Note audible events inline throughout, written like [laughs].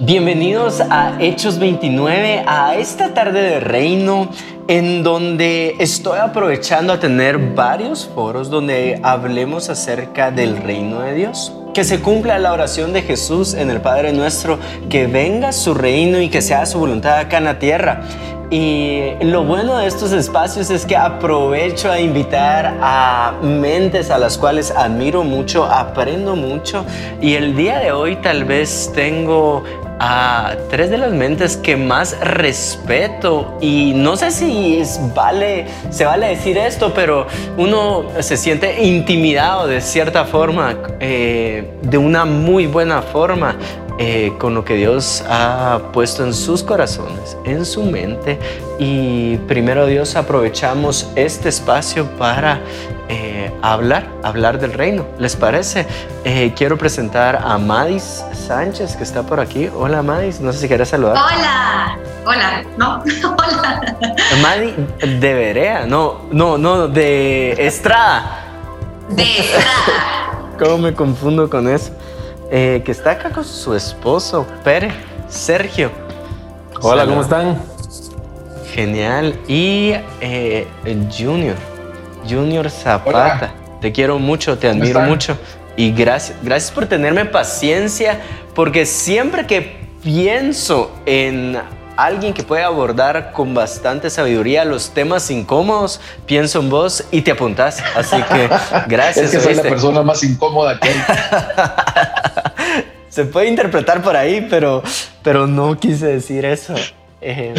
Bienvenidos a Hechos 29, a esta tarde de reino en donde estoy aprovechando a tener varios foros donde hablemos acerca del reino de Dios. Que se cumpla la oración de Jesús en el Padre nuestro, que venga su reino y que sea su voluntad acá en la tierra. Y lo bueno de estos espacios es que aprovecho a invitar a mentes a las cuales admiro mucho, aprendo mucho y el día de hoy tal vez tengo a tres de las mentes que más respeto y no sé si vale, se vale decir esto, pero uno se siente intimidado de cierta forma, eh, de una muy buena forma. Eh, con lo que Dios ha puesto en sus corazones, en su mente. Y primero Dios aprovechamos este espacio para eh, hablar, hablar del reino. ¿Les parece? Eh, quiero presentar a Madis Sánchez, que está por aquí. Hola Madis, no sé si quieres saludar. Hola, hola, no, [laughs] hola. Madis de Berea, no, no, no, de Estrada. De Estrada. [laughs] ¿Cómo me confundo con eso? Eh, que está acá con su esposo, Pere, Sergio. Hola, ¿cómo están? Genial. Y eh, Junior, Junior Zapata. Te quiero mucho, te admiro mucho. Y gracias, gracias por tenerme paciencia, porque siempre que pienso en alguien que puede abordar con bastante sabiduría los temas incómodos, pienso en vos y te apuntás. Así que [laughs] gracias. es que soy la persona más incómoda que hay. [laughs] Se puede interpretar por ahí, pero, pero no quise decir eso. Eh,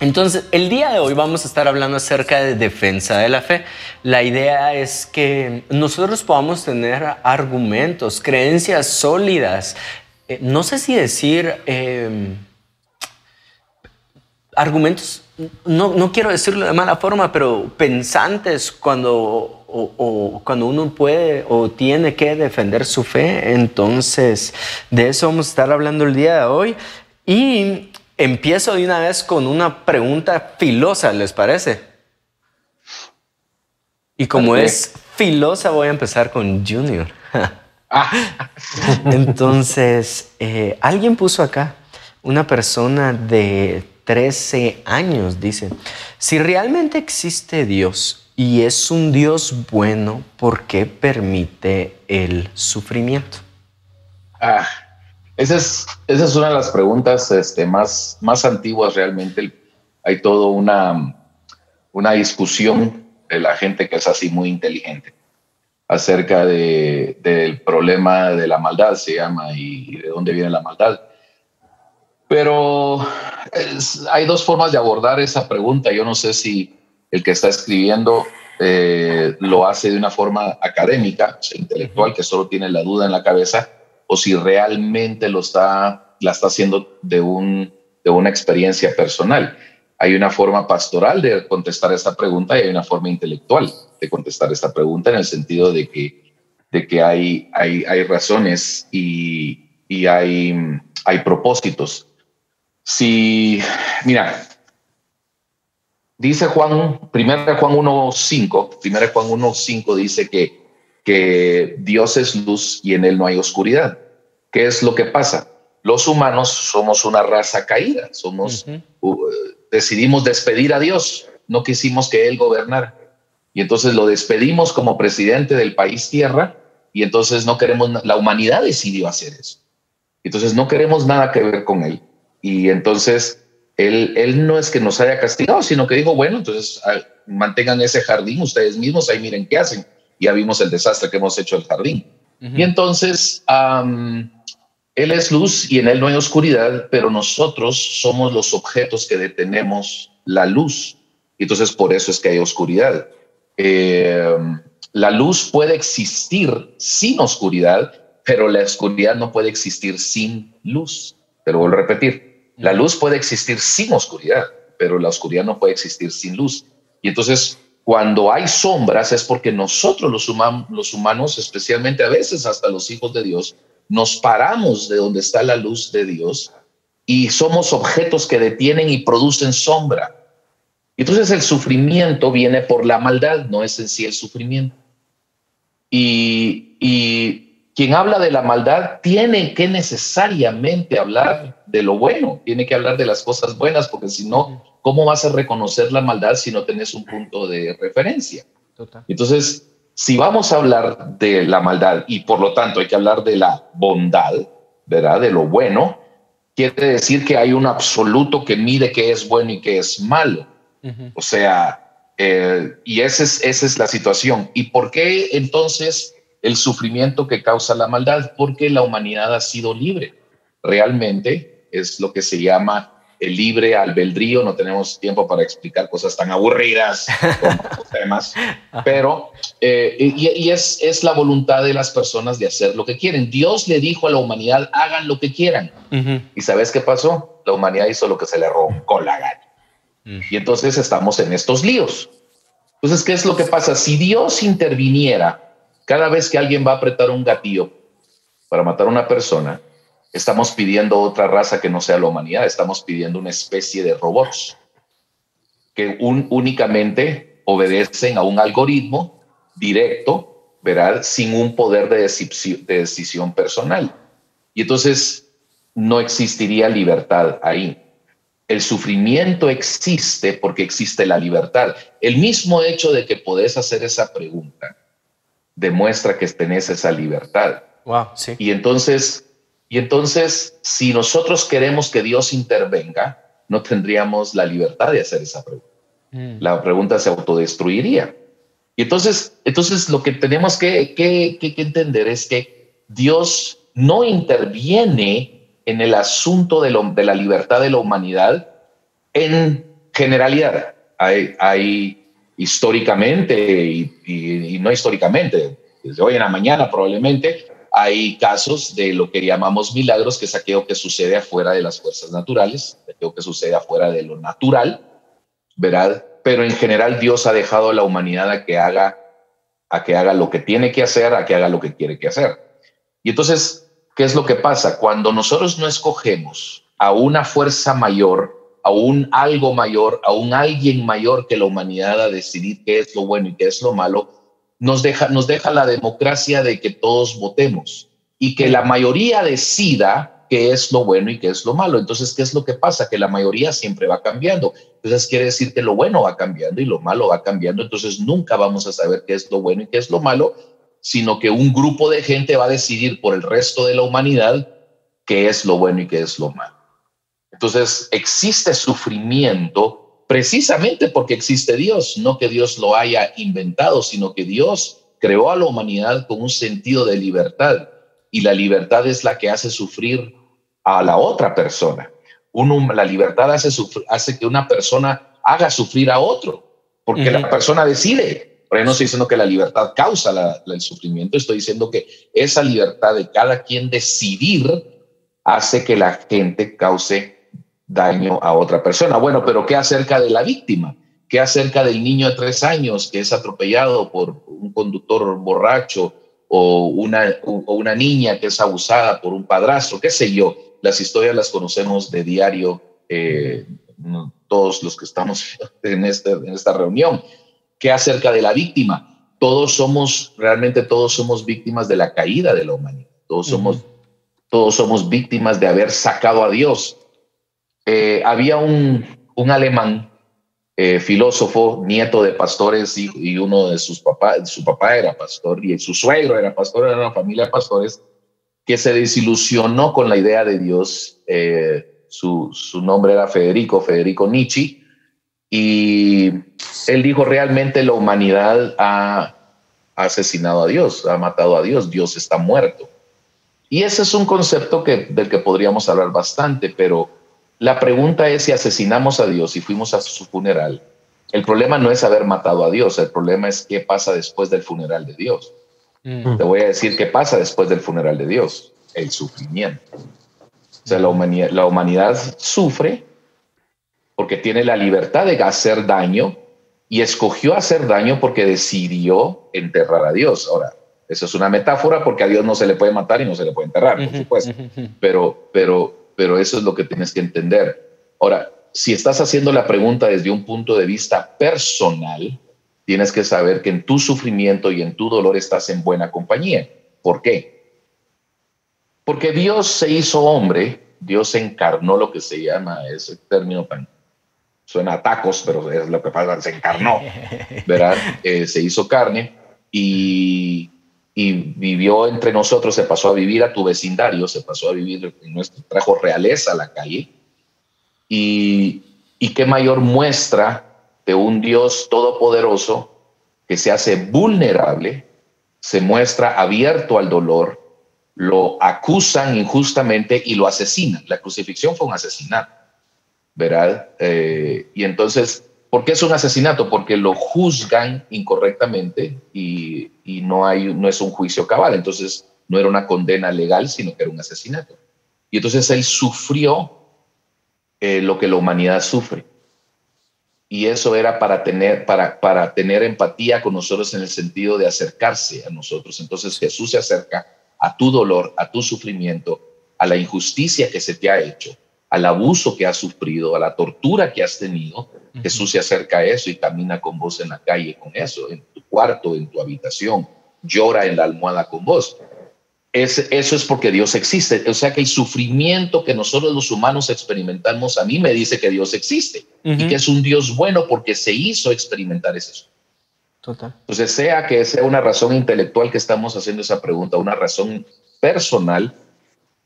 entonces, el día de hoy vamos a estar hablando acerca de defensa de la fe. La idea es que nosotros podamos tener argumentos, creencias sólidas. Eh, no sé si decir... Eh, argumentos, no, no, quiero decirlo de mala forma, pero pensantes cuando, o, cuando uno puede o tiene que defender su fe. Entonces, de eso vamos a estar hablando el día de hoy. Y empiezo de una vez con una pregunta filosa, ¿les parece? Y como es filosa, voy a empezar con Junior. Ah. [laughs] Entonces, eh, alguien puso acá una persona de 13 años, dice, si realmente existe Dios y es un Dios bueno, ¿por qué permite el sufrimiento? Ah, esa es, esa es una de las preguntas este, más, más antiguas realmente. Hay toda una, una discusión de la gente que es así muy inteligente acerca de, del problema de la maldad, se llama, y de dónde viene la maldad. Pero hay dos formas de abordar esa pregunta. Yo no sé si el que está escribiendo eh, lo hace de una forma académica, intelectual, que solo tiene la duda en la cabeza, o si realmente lo está, la está haciendo de, un, de una experiencia personal. Hay una forma pastoral de contestar esta pregunta y hay una forma intelectual de contestar esta pregunta en el sentido de que, de que hay, hay, hay razones y, y hay, hay propósitos si, mira, dice Juan, 1 Juan 1.5, 1 Juan 1.5 dice que, que Dios es luz y en él no hay oscuridad. ¿Qué es lo que pasa? Los humanos somos una raza caída, somos, decidimos despedir a Dios, no quisimos que Él gobernara. Y entonces lo despedimos como presidente del país tierra y entonces no queremos, la humanidad decidió hacer eso. Entonces no queremos nada que ver con Él. Y entonces él, él no es que nos haya castigado, sino que dijo, bueno, entonces ah, mantengan ese jardín ustedes mismos, ahí miren qué hacen. Ya vimos el desastre que hemos hecho el jardín. Y entonces, Él es luz y en Él no hay oscuridad, pero nosotros somos los objetos que detenemos la luz. Y entonces por eso es que hay oscuridad. Em, la luz puede existir sin oscuridad, pero la oscuridad no puede existir sin luz. Pero vuelvo a repetir, la luz puede existir sin oscuridad, pero la oscuridad no puede existir sin luz. Y entonces, cuando hay sombras es porque nosotros los, humanos, especialmente a veces hasta los hijos de Dios, nos paramos de donde está la luz de Dios y somos objetos que detienen y producen sombra. Entonces el sufrimiento viene por la maldad, no es en sí el sufrimiento. Y quien habla de la maldad tiene que necesariamente hablar de lo bueno, tiene que hablar de las cosas buenas, porque si no, ¿cómo vas a reconocer la maldad si no tenés un punto de referencia? Entonces, si vamos a hablar de la maldad y por lo tanto hay que hablar de la bondad, ¿verdad? De lo bueno, quiere decir que hay un absoluto que mide qué es bueno y qué es malo. O sea, eh, y esa es, esa es la situación. ¿Y por qué entonces el sufrimiento que causa la maldad? Porque la humanidad ha sido libre. Realmente es lo que se llama el libre albedrío. No tenemos tiempo para explicar cosas tan aburridas como [laughs] temas, pero eh, y, es, es la voluntad de las personas de hacer lo que quieren. Dios le dijo a la humanidad, hagan lo que quieran. ¿Y sabes qué pasó? La humanidad hizo lo que se le roncó la gana. Y entonces estamos en estos líos. Entonces, ¿qué es lo que pasa? Si Dios interviniera cada vez que alguien va a apretar un gatillo para matar a una persona, estamos pidiendo otra raza que no sea la humanidad, estamos pidiendo una especie de robots que únicamente obedecen a un algoritmo directo, ¿verdad? Sin un poder de decisión personal. Y entonces no existiría libertad ahí. El sufrimiento existe porque existe la libertad. El mismo hecho de que podés hacer esa pregunta demuestra que tenés esa libertad. Wow, sí. Y entonces, y entonces, si nosotros queremos que Dios intervenga, no tendríamos la libertad de hacer esa pregunta. Mm. La pregunta se autodestruiría. Y entonces, entonces lo que tenemos que, que, que entender es que Dios no interviene en el asunto de, de la libertad de la humanidad en generalidad. Hay, hay históricamente y, no históricamente, desde hoy en la mañana probablemente, hay casos de lo que llamamos milagros, que es aquello que sucede afuera de las fuerzas naturales, aquello que sucede afuera de lo natural, ¿verdad? Pero en general Dios ha dejado a la humanidad a que haga, a que haga lo que tiene que hacer, a que haga lo que quiere que hacer. Y entonces ¿Qué es lo que pasa? Cuando nosotros no escogemos a una fuerza mayor, a un algo mayor, a un alguien mayor que la humanidad a decidir qué es lo bueno y qué es lo malo, nos deja, nos deja la democracia de que todos votemos y que la mayoría decida qué es lo bueno y qué es lo malo. Entonces, ¿qué es lo que pasa? Que la mayoría siempre va cambiando. Entonces, quiere decir que lo bueno va cambiando y lo malo va cambiando. Entonces, nunca vamos a saber qué es lo bueno y qué es lo malo sino que un grupo de gente va a decidir por el resto de la humanidad qué es lo bueno y qué es lo malo. Entonces, existe sufrimiento precisamente porque existe Dios, no que Dios lo haya inventado, sino que Dios creó a la humanidad con un sentido de libertad y la libertad es la que hace sufrir a la otra persona. la libertad hace, hace que una persona haga sufrir a otro, porque la persona decide no estoy diciendo que la libertad causa el sufrimiento, estoy diciendo que esa libertad de cada quien decidir hace que la gente cause daño a otra persona. Bueno, pero ¿qué acerca de la víctima? ¿Qué acerca del niño de tres años que es atropellado por un conductor borracho o una, o una niña que es abusada por un padrastro? ¿Qué sé yo? Las historias las conocemos de diario eh, todos los que estamos [laughs] en, este, en esta reunión. ¿Qué acerca de la víctima? Todos somos, realmente todos somos víctimas de la caída de la humanidad. Todos somos, todos somos víctimas de haber sacado a Dios. Eh, había un, un alemán eh, filósofo, nieto de pastores y, uno de sus papás, su papá era pastor y su suegro era pastor, era una familia de pastores, que se desilusionó con la idea de Dios. Eh, su, su, nombre era Federico, Federico Nietzsche, y él dijo, realmente la humanidad ha asesinado a Dios, ha matado a Dios, Dios está muerto. Y ese es un concepto que, del que podríamos hablar bastante, pero la pregunta es si asesinamos a Dios y fuimos a su funeral. El problema no es haber matado a Dios, el problema es qué pasa después del funeral de Dios. Mm. Te voy a decir qué pasa después del funeral de Dios, el sufrimiento. O sea, la humanidad, la humanidad sufre porque tiene la libertad de hacer daño y escogió hacer daño porque decidió enterrar a Dios. Ahora, eso es una metáfora porque a Dios no se le puede matar y no se le puede enterrar, por supuesto. Pero, pero, pero eso es lo que tienes que entender. Ahora, si estás haciendo la pregunta desde un punto de vista personal, tienes que saber que en tu sufrimiento y en tu dolor estás en buena compañía. ¿Por qué? Porque Dios se hizo hombre, Dios encarnó lo que se llama ese término suena a tacos, pero es lo que pasa, se encarnó, ¿verdad? [laughs] Eh, se hizo carne y, y, vivió entre nosotros, se pasó a vivir a tu vecindario, se pasó a vivir en nuestro, trajo realeza a la calle. Y, y qué mayor muestra de un Dios todopoderoso que se hace vulnerable, se muestra abierto al dolor, lo acusan injustamente y lo asesinan. La crucifixión fue un asesinato, ¿verdad? Eh, y entonces, ¿por qué es un asesinato? Porque lo juzgan incorrectamente y, no, es un juicio cabal. Entonces, no era una condena legal, sino que era un asesinato. Y entonces él sufrió eh, lo que la humanidad sufre. Y eso era para tener, para tener empatía con nosotros en el sentido de acercarse a nosotros. Entonces Jesús se acerca a tu dolor, a tu sufrimiento, a la injusticia que se te ha hecho, al abuso que has sufrido, a la tortura que has tenido. Jesús se acerca a eso y camina con vos en la calle con eso, en tu cuarto, en tu habitación, llora en la almohada con vos. Es, eso es porque Dios existe. O sea que el sufrimiento que nosotros los humanos experimentamos a mí me dice que Dios existe y que es un Dios bueno porque se hizo experimentar ese Total. Entonces, sea que sea una razón intelectual que estamos haciendo esa pregunta, una razón personal,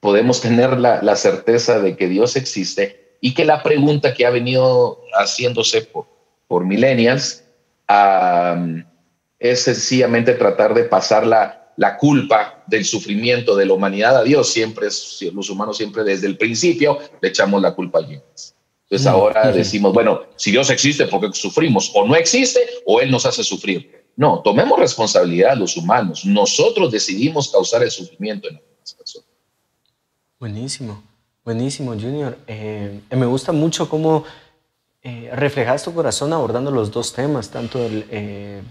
podemos tener la, certeza de que Dios existe y que la pregunta que ha venido haciéndose por, por millennials es sencillamente tratar de pasar la, la, culpa del sufrimiento de la humanidad a Dios. Siempre, los humanos siempre desde el principio le echamos la culpa a Dios. Entonces ahora decimos, bueno, si Dios existe, ¿por qué sufrimos? O no existe o Él nos hace sufrir. No, tomemos responsabilidad los humanos. Nosotros decidimos causar el sufrimiento en las personas. Buenísimo, buenísimo, Junior. Eh, me gusta mucho cómo eh, reflejas tu corazón abordando los dos temas, tanto eh,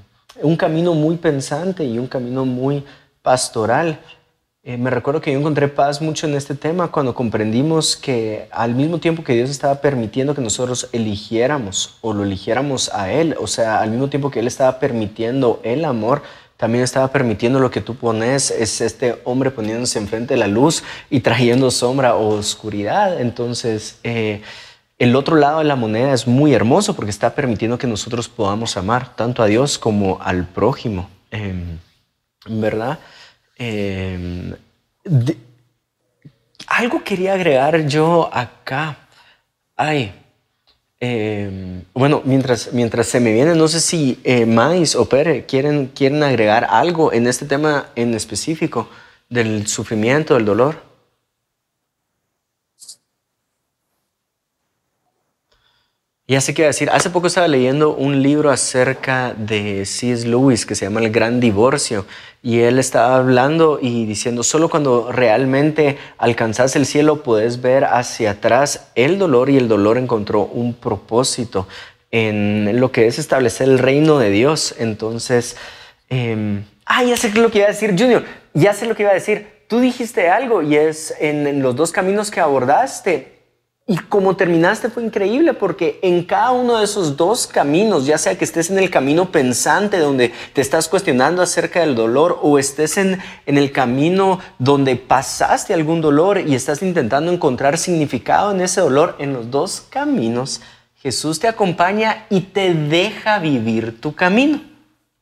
un camino muy pensante y un camino muy pastoral. Eh, me recuerdo que yo encontré paz mucho en este tema cuando comprendimos que al mismo tiempo que Dios estaba permitiendo que nosotros eligiéramos o lo eligiéramos a Él, o sea, al mismo tiempo que Él estaba permitiendo el amor, también estaba permitiendo lo que tú pones, es este hombre poniéndose enfrente de la luz y trayendo sombra o oscuridad. Entonces, eh, el otro lado de la moneda es muy hermoso porque está permitiendo que nosotros podamos amar tanto a Dios como al prójimo, em, ¿verdad? Em, algo quería agregar yo acá. Ay, em, bueno, mientras, mientras se me viene, no sé si eh, Mais o Pere quieren, quieren agregar algo en este tema en específico del sufrimiento, del dolor. Ya sé qué decir. Hace poco estaba leyendo un libro acerca de C.S. Lewis que se llama El Gran Divorcio. Y él estaba hablando y diciendo, solo cuando realmente alcanzas el cielo puedes ver hacia atrás el dolor y el dolor encontró un propósito en lo que es establecer el reino de Dios. Entonces, eh, ah, ya sé lo que iba a decir, Junior. Ya sé lo que iba a decir. Tú dijiste algo y es en los dos caminos que abordaste y como terminaste fue increíble porque en cada uno de esos dos caminos, ya sea que estés en el camino pensante donde te estás cuestionando acerca del dolor o estés en, en el camino donde pasaste algún dolor y estás intentando encontrar significado en ese dolor, en los dos caminos Jesús te acompaña y te deja vivir tu camino.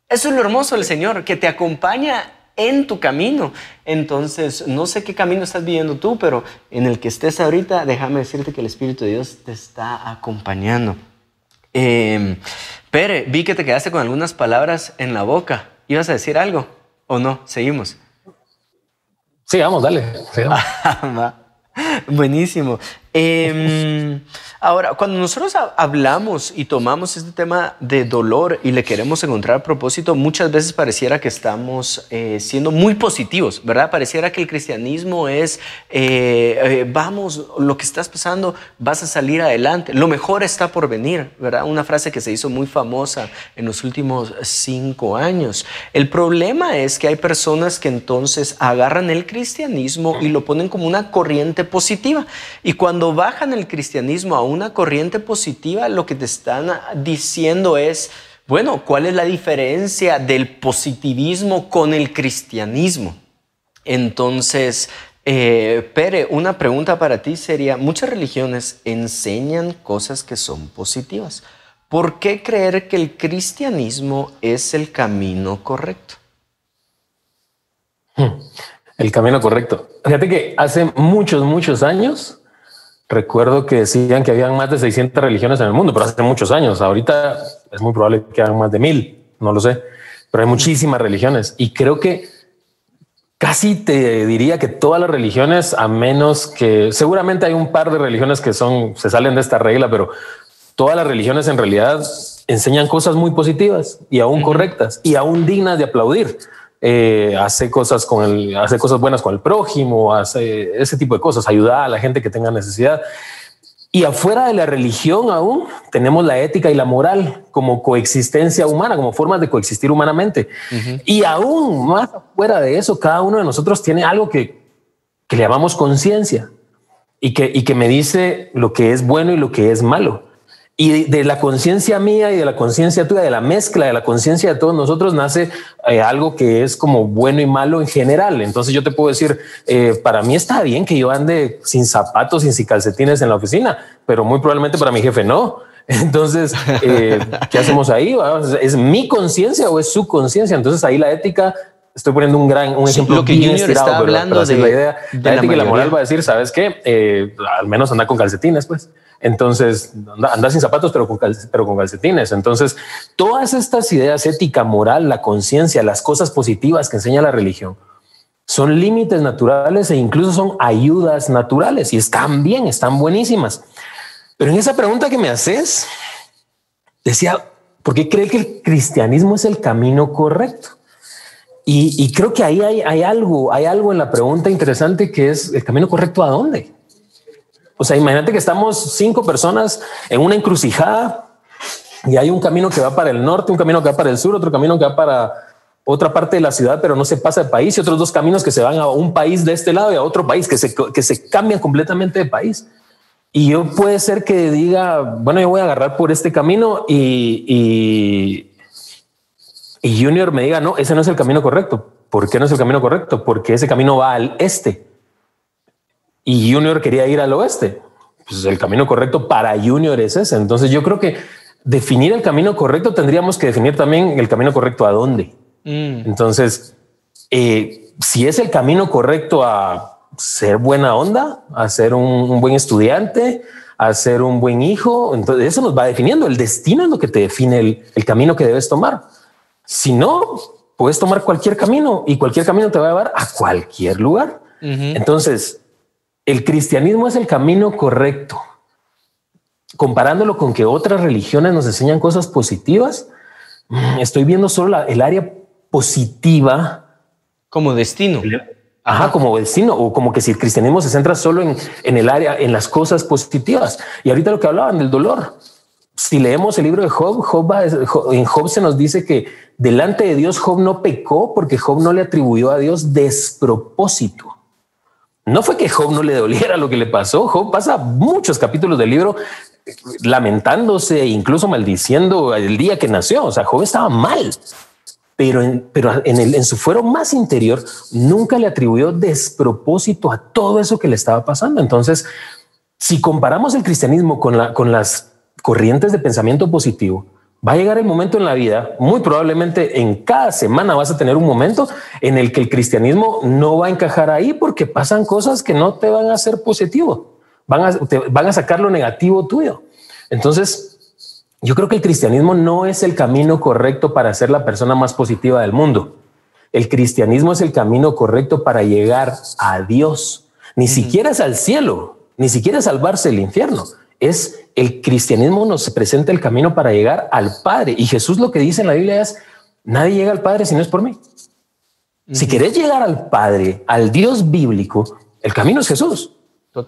Eso es lo hermoso del Señor, que te acompaña en tu camino. Entonces, no sé qué camino estás viviendo tú, pero en el que estés ahorita, déjame decirte que el Espíritu de Dios te está acompañando. Eh, Pere, vi que te quedaste con algunas palabras en la boca. ¿Ibas a decir algo o no? Seguimos. Sí, vamos, dale. [laughs] Buenísimo. Em, ahora, cuando nosotros hablamos y tomamos este tema de dolor y le queremos encontrar propósito, muchas veces pareciera que estamos eh, siendo muy positivos, ¿verdad? Pareciera que el cristianismo es, eh, eh, vamos, lo que estás pasando, vas a salir adelante, lo mejor está por venir, ¿verdad? Una frase que se hizo muy famosa en los últimos cinco años. El problema es que hay personas que entonces agarran el cristianismo y lo ponen como una corriente positiva. Y cuando bajan el cristianismo a una corriente positiva, lo que te están diciendo es, bueno, ¿cuál es la diferencia del positivismo con el cristianismo? Entonces, Eh, Pere, una pregunta para ti sería, muchas religiones enseñan cosas que son positivas. ¿Por qué creer que el cristianismo es el camino correcto? Hmm, el camino correcto. Fíjate que hace muchos, muchos años, recuerdo que decían que habían más de 600 religiones en el mundo, pero hace muchos años. Ahorita es muy probable que hayan más de mil, no lo sé, pero hay muchísimas religiones y creo que casi te diría que todas las religiones, a menos que seguramente hay un par de religiones que son, se salen de esta regla, pero todas las religiones en realidad enseñan cosas muy positivas y aún correctas y aún dignas de aplaudir. Eh, hace cosas con el, hace cosas buenas con el prójimo, hace ese tipo de cosas, ayuda a la gente que tenga necesidad. Y afuera de la religión aún tenemos la ética y la moral como coexistencia humana, como formas de coexistir humanamente. Y aún más afuera de eso, cada uno de nosotros tiene algo que, que le llamamos conciencia y que, y que me dice lo que es bueno y lo que es malo. Y de la conciencia mía y de la conciencia tuya, de la mezcla de la conciencia de todos nosotros, nace eh, algo que es como bueno y malo en general. Entonces yo te puedo decir, eh, para mí está bien que yo ande sin zapatos, sin calcetines en la oficina, pero muy probablemente para mi jefe no. [laughs] Entonces, eh, ¿qué hacemos ahí? ¿Es mi conciencia o es su conciencia? Entonces ahí la ética estoy poniendo un gran un ejemplo lo que Junior está hablando de la idea de la, ética y la moral va a decir sabes qué al menos anda con calcetines pues entonces, anda, sin zapatos, pero con, pero con calcetines. Entonces, todas estas ideas ética, moral, la conciencia, las cosas positivas que enseña la religión, son límites naturales e incluso son ayudas naturales y están bien, están buenísimas. Pero en esa pregunta que me haces, decía, ¿por qué cree que el cristianismo es el camino correcto? Y, creo que ahí hay, hay, algo, hay algo en la pregunta interesante que es el camino correcto a dónde. O sea, imagínate que estamos cinco personas en una encrucijada y hay un camino que va para el norte, un camino que va para el sur, otro camino que va para otra parte de la ciudad, pero no se pasa de país y otros dos caminos que se van a un país de este lado y a otro país que se, que se cambian completamente de país. Y yo puede ser que diga, bueno, yo voy a agarrar por este camino y, y, y Junior me diga, no, ese no es el camino correcto. ¿Por qué no es el camino correcto? Porque ese camino va al este y Junior quería ir al oeste. Pues el camino correcto para Junior es ese. Entonces yo creo que definir el camino correcto tendríamos que definir también el camino correcto a dónde. Mm. Entonces, eh, si es el camino correcto a ser buena onda, a ser un, buen estudiante, a ser un buen hijo, entonces eso nos va definiendo. El destino es lo que te define el, camino que debes tomar. Si no, puedes tomar cualquier camino y cualquier camino te va a llevar a cualquier lugar. Entonces, el cristianismo es el camino correcto. Comparándolo con que otras religiones nos enseñan cosas positivas, mm, estoy viendo solo el área positiva. Como destino. Ajá, como destino, o como que si el cristianismo se centra solo en, en el área, en las cosas positivas. Y ahorita lo que hablaban del dolor. Si leemos el libro de Job, en Job se nos dice que delante de Dios Job no pecó porque Job no le atribuyó a Dios despropósito. No fue que Job no le doliera lo que le pasó. Job pasa muchos capítulos del libro lamentándose e incluso maldiciendo el día que nació. O sea, Job estaba mal, pero en, pero en, en su fuero más interior nunca le atribuyó despropósito a todo eso que le estaba pasando. Entonces, si comparamos el cristianismo con, la, con las corrientes de pensamiento positivo, va a llegar el momento en la vida, muy probablemente en cada semana vas a tener un momento en el que el cristianismo no va a encajar ahí porque pasan cosas que no te van a hacer positivo, van a, te, van a sacar lo negativo tuyo. Entonces, yo creo que el cristianismo no es el camino correcto para ser la persona más positiva del mundo. El cristianismo es el camino correcto para llegar a Dios. Ni siquiera es al cielo, ni siquiera salvarse el infierno es el cristianismo nos presenta el camino para llegar al Padre. Y Jesús lo que dice en la Biblia es, nadie llega al Padre si no es por mí. Si querés llegar al Padre, al Dios bíblico, el camino es Jesús.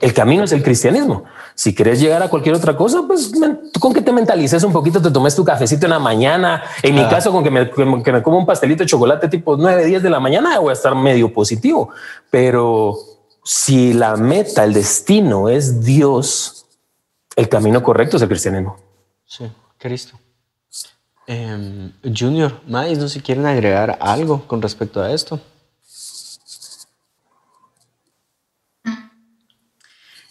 El camino es el cristianismo. Si querés llegar a cualquier otra cosa, pues con que te mentalices un poquito, te tomes tu cafecito en la mañana. En mi ah. caso, con que me, que me como un pastelito de chocolate tipo 9, 10 de la mañana, voy a estar medio positivo. Pero si la meta, el destino es Dios, el camino correcto es el cristianismo. Sí, Cristo. Em, Junior, Mais, no sé si quieren agregar algo con respecto a esto.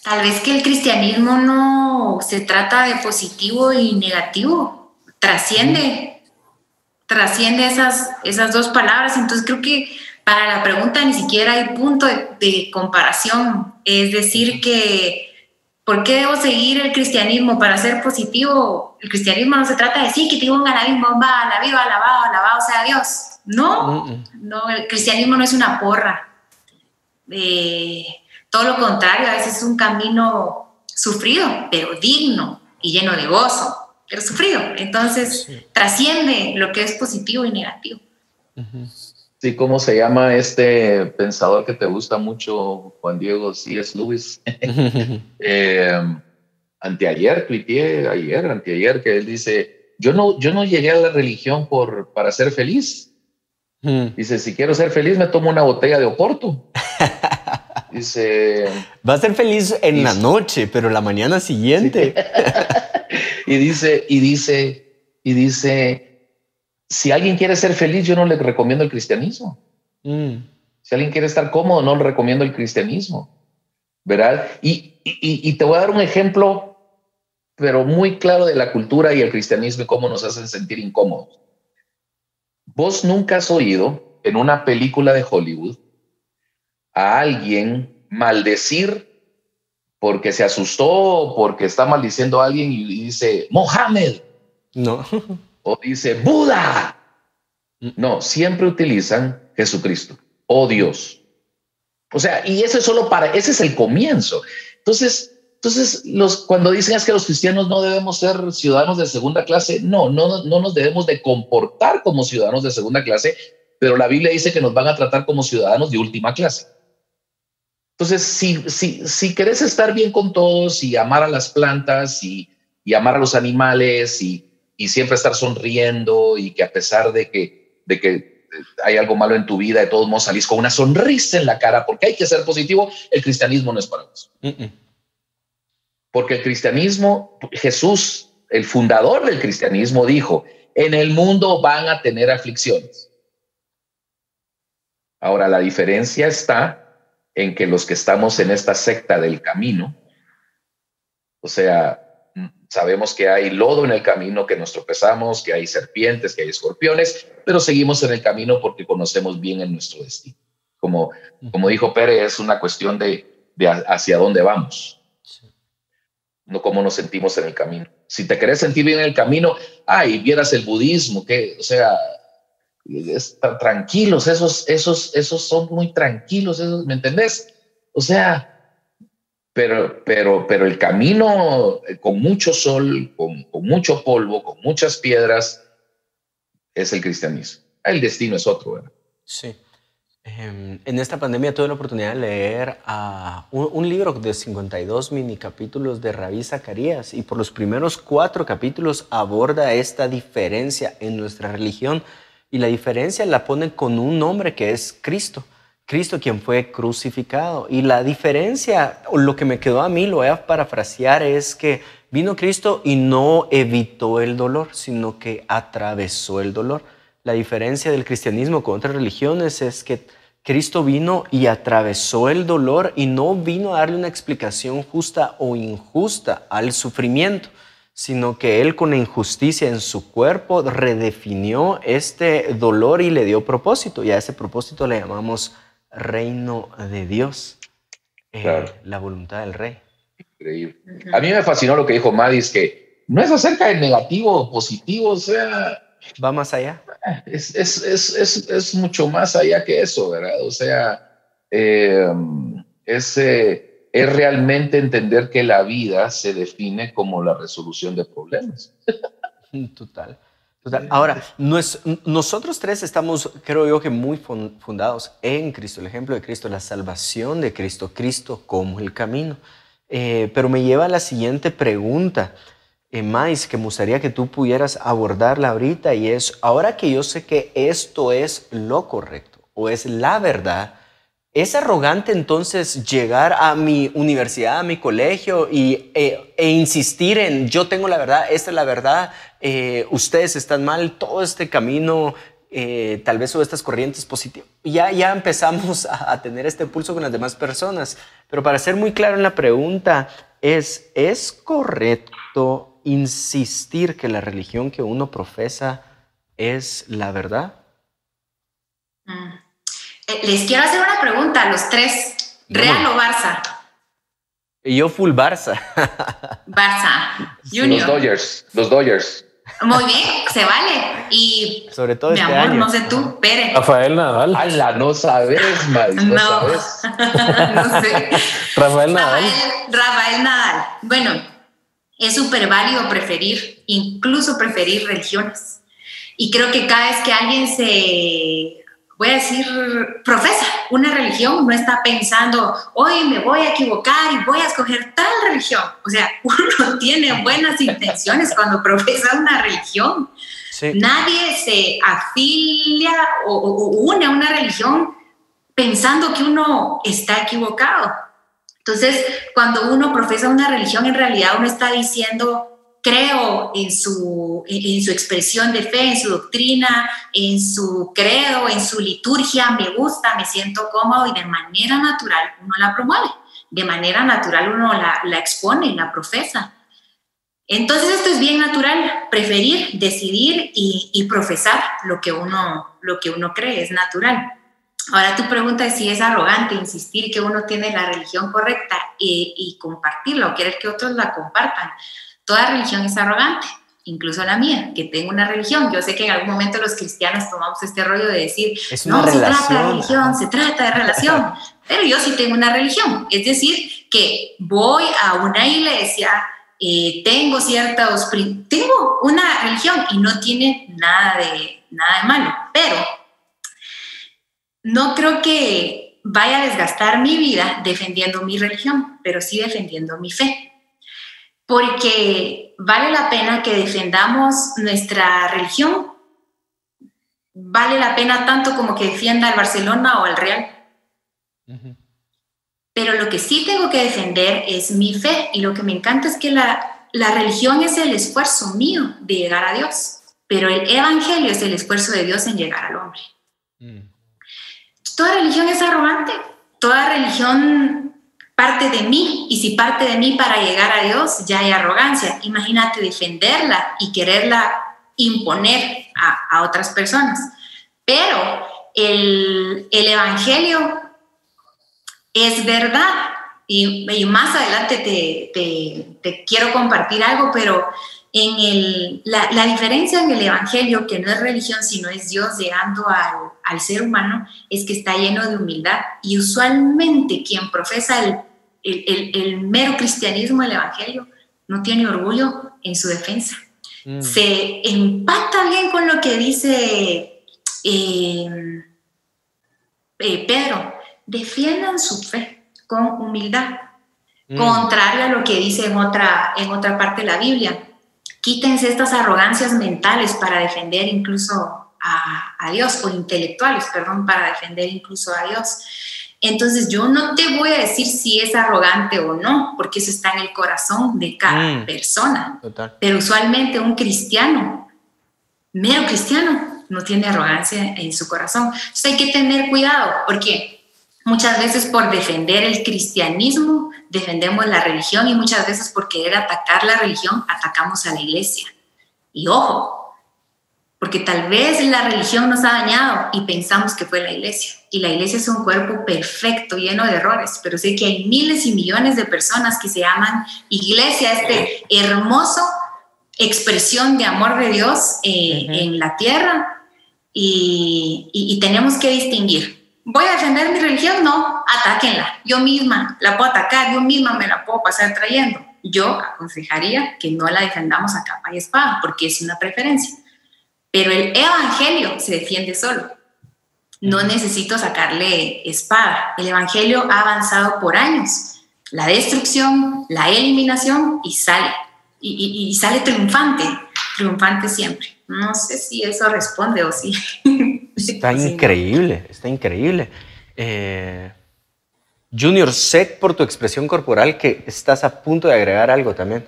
tal vez que el cristianismo no se trata de positivo y negativo, trasciende, trasciende esas, esas dos palabras. Entonces creo que para la pregunta ni siquiera hay punto de, comparación. Es decir, que ¿por qué debo seguir el cristianismo para ser positivo? El cristianismo no se trata de sí, que te la bomba, la viva, alabado, alabado sea Dios. No, no, el cristianismo no es una porra. Eh, todo lo contrario, a veces es un camino sufrido, pero digno y lleno de gozo, pero sufrido. Entonces, trasciende lo que es positivo y negativo. Sí, ¿cómo se llama este pensador que te gusta mucho, Juan Diego es Lewis? [laughs] eh, anteayer, tuiteé ayer, anteayer, que él dice, yo no, yo no llegué a la religión por, para ser feliz. Dice, si quiero ser feliz, me tomo una botella de Oporto. [laughs] Dice. Va a ser feliz en la noche, pero la mañana siguiente. [laughs] y dice, y dice, y dice: si alguien quiere ser feliz, yo no le recomiendo el cristianismo. Mm. Si alguien quiere estar cómodo, no le recomiendo el cristianismo. ¿Verdad? Y, y, te voy a dar un ejemplo, pero muy claro de la cultura y el cristianismo y cómo nos hacen sentir incómodos. Vos nunca has oído en una película de Hollywood a alguien maldecir porque se asustó, porque está maldiciendo a alguien y dice Mohammed. No. [laughs] O dice Buda. Mm. No, siempre utilizan Jesucristo o oh Dios. O sea, y ese es solo para, ese es el comienzo. Entonces, entonces los, cuando dicen es que los cristianos no debemos ser ciudadanos de segunda clase, no, no, no nos debemos de comportar como ciudadanos de segunda clase, pero la Biblia dice que nos van a tratar como ciudadanos de última clase. Entonces, si, si, si querés estar bien con todos y amar a las plantas y, y amar a los animales y, y, siempre estar sonriendo y que a pesar de que, de que hay algo malo en tu vida, de todos modos salís con una sonrisa en la cara porque hay que ser positivo, el cristianismo no es para vos. Porque el cristianismo, Jesús, el fundador del cristianismo, dijo, en el mundo van a tener aflicciones. Ahora, la diferencia está en que los que estamos en esta secta del camino, o sea, sabemos que hay lodo en el camino, que nos tropezamos, que hay serpientes, que hay escorpiones, pero seguimos en el camino porque conocemos bien en nuestro destino. Como, como dijo Pérez, es una cuestión de, de hacia dónde vamos, no cómo nos sentimos en el camino. Si te querés sentir bien en el camino, ay, vieras el budismo, que, o sea, están tranquilos, esos, esos, esos son muy tranquilos, esos, ¿me entendés? O sea, pero, pero, pero el camino eh, con mucho sol, con, mucho polvo, con muchas piedras, es el cristianismo. El destino es otro, ¿verdad? Sí. Em, en esta pandemia tuve la oportunidad de leer a un, un, libro de 52 mini capítulos de Rabí Zacarías y por los primeros cuatro capítulos aborda esta diferencia en nuestra religión y la diferencia la ponen con un nombre que es Cristo. Cristo quien fue crucificado. Y la diferencia, o lo que me quedó a mí, lo voy a parafrasear, es que vino Cristo y no evitó el dolor, sino que atravesó el dolor. La diferencia del cristianismo con otras religiones es que Cristo vino y atravesó el dolor y no vino a darle una explicación justa o injusta al sufrimiento sino que Él con la injusticia en su cuerpo redefinió este dolor y le dio propósito. Y a ese propósito le llamamos reino de Dios, eh, la voluntad del rey. Increíble. A mí me fascinó lo que dijo Madis, que no es acerca del negativo o positivo, o sea... Va más allá. Es, es, es, es mucho más allá que eso, ¿verdad? O sea, eh, ese es realmente entender que la vida se define como la resolución de problemas. [laughs] Total. Ahora, nosotros tres estamos, creo yo, que muy fundados en Cristo, el ejemplo de Cristo, la salvación de Cristo, Cristo como el camino. Eh, pero me lleva a la siguiente pregunta, eh, Mais, que me gustaría que tú pudieras abordarla ahorita, y es, ahora que yo sé que esto es lo correcto o es la verdad, ¿Es arrogante entonces llegar a mi universidad, a mi colegio y, e, e insistir en yo tengo la verdad, esta es la verdad, eh, ustedes están mal, todo este camino eh, tal vez sobre estas corrientes positivas. Ya, ya empezamos a, tener este pulso con las demás personas, pero para ser muy claro en la pregunta, es, ¿es correcto insistir que la religión que uno profesa es la verdad? Eh, les quiero hacer una pregunta a los tres, ¿Real o Barça? Yo full Barça. [laughs] Barça. Junior. Los Dodgers. Los Dodgers. Muy bien, se vale. Y sobre todo mi este amor, año. no sé tú, Pere. Rafael Nadal. Ala, no sabes, Mari, no, No, sabes. [laughs] no sé. Rafael Nadal. Rafael, Rafael Nadal. Bueno, es súper válido preferir, incluso preferir religiones. Y creo que cada vez que alguien se, voy a decir, profesa una religión, no está pensando, hoy me voy a equivocar y voy a escoger tal religión. O sea, [laughs] uno tiene buenas intenciones cuando profesa una religión. Sí. Nadie se afilia o, o- o une a una religión pensando que uno está equivocado. Entonces, cuando uno profesa una religión, en realidad uno está diciendo, creo en su, en, su expresión de fe, en su doctrina, en su credo, en su liturgia, me gusta, me siento cómodo y de manera natural uno la promueve. De manera natural uno la, la expone, la profesa. Entonces esto es bien natural, preferir, decidir y, y profesar lo que, uno, lo que uno cree, es natural. Ahora tu pregunta es si es arrogante insistir que uno tiene la religión correcta y, y compartirla o querer que otros la compartan. Toda religión es arrogante, incluso la mía, que tengo una religión. Yo sé que en algún momento los cristianos tomamos este rollo de decir, no se trata de religión, se trata de relación. [laughs] Pero yo sí tengo una religión, es decir, que voy a una iglesia, eh, tengo ciertos, tengo una religión y no tiene nada de, nada de malo, pero no creo que vaya a desgastar mi vida defendiendo mi religión, pero sí defendiendo mi fe. Porque vale la pena que defendamos nuestra religión, vale la pena tanto como que defienda al Barcelona o al Real. Pero lo que sí tengo que defender es mi fe y lo que me encanta es que la, la religión es el esfuerzo mío de llegar a Dios, pero el evangelio es el esfuerzo de Dios en llegar al hombre. Toda religión es arrogante, toda religión parte de mí y si parte de mí para llegar a Dios ya hay arrogancia. Imagínate defenderla y quererla imponer a, otras personas. Pero el, el evangelio es verdad. Y, más adelante te, te- te quiero compartir algo, pero en el, la, la diferencia en el Evangelio, que no es religión, sino es Dios llegando al, al ser humano, es que está lleno de humildad. Y usualmente quien profesa el, el, el- mero cristianismo, el Evangelio, no tiene orgullo en su defensa Mm. se empata bien con lo que dice eh, eh, Pedro. Defiendan su fe con humildad, Mm. contrario a lo que dice en otra, en otra parte de la Biblia. Quítense estas arrogancias mentales para defender incluso a, a Dios, o intelectuales, perdón, para defender incluso a Dios. Entonces yo no te voy a decir si es arrogante o no, porque eso está en el corazón de cada Mm. persona. Total. Pero usualmente un cristiano, mero cristiano, no tiene arrogancia en su corazón. Entonces hay que tener cuidado, porque muchas veces por defender el cristianismo, defendemos la religión y muchas veces por querer atacar la religión, atacamos a la iglesia. Y ojo, porque tal vez la religión nos ha dañado y pensamos que fue la iglesia. Y la iglesia es un cuerpo perfecto, lleno de errores, pero sé que hay miles y millones de personas que se llaman iglesia, este hermoso expresión de amor de Dios eh, en la tierra y, y- y tenemos que distinguir. ¿Voy a defender mi religión? No, atáquenla. Yo misma la puedo atacar, yo misma me la puedo pasar trayendo. Yo aconsejaría que no la defendamos a capa y espada, porque es una preferencia. Pero el evangelio se defiende solo. No necesito sacarle espada. El evangelio ha avanzado por años. La destrucción, la eliminación y sale. Y, y- y sale triunfante, triunfante siempre. No sé si eso responde o sí. [laughs] Está Sí. increíble, está increíble. Eh, Junior, sé por tu expresión corporal que estás a punto de agregar algo también.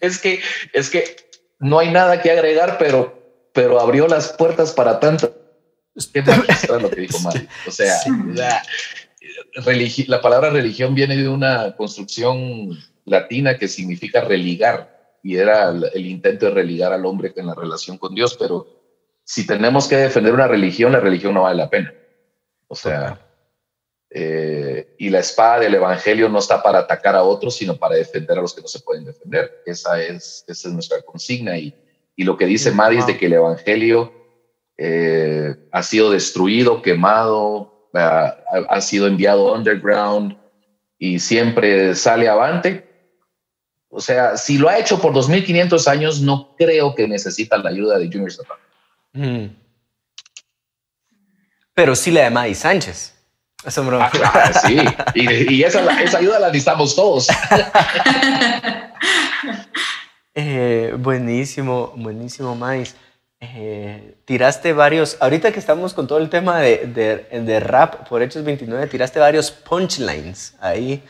Es que, es que no hay nada que agregar, pero pero abrió las puertas para tanto. Qué magistral lo que dijo Mario. O sea, la, la palabra religión viene de una construcción latina que significa religar y era el intento de religar al hombre en la relación con Dios, pero si tenemos que defender una religión, la religión no vale la pena. O sea, eh, y la espada del evangelio no está para atacar a otros, sino para defender a los que no se pueden defender. Esa es, esa es nuestra consigna. Y, y lo que dice Madis de que el evangelio eh, ha sido destruido, quemado, ha, ha sido enviado underground y siempre sale avante, o sea, si lo ha hecho por 2.500 años, no creo que necesita la ayuda de Junior Zapata. Mm. Pero sí la de Maddy Sánchez. Ah, sí, y, [laughs] esa, ayuda la necesitamos todos. [laughs] Eh, buenísimo, buenísimo, Mais. Eh, tiraste varios, ahorita que estamos con todo el tema de, de, rap por Hechos 29, tiraste varios punchlines ahí.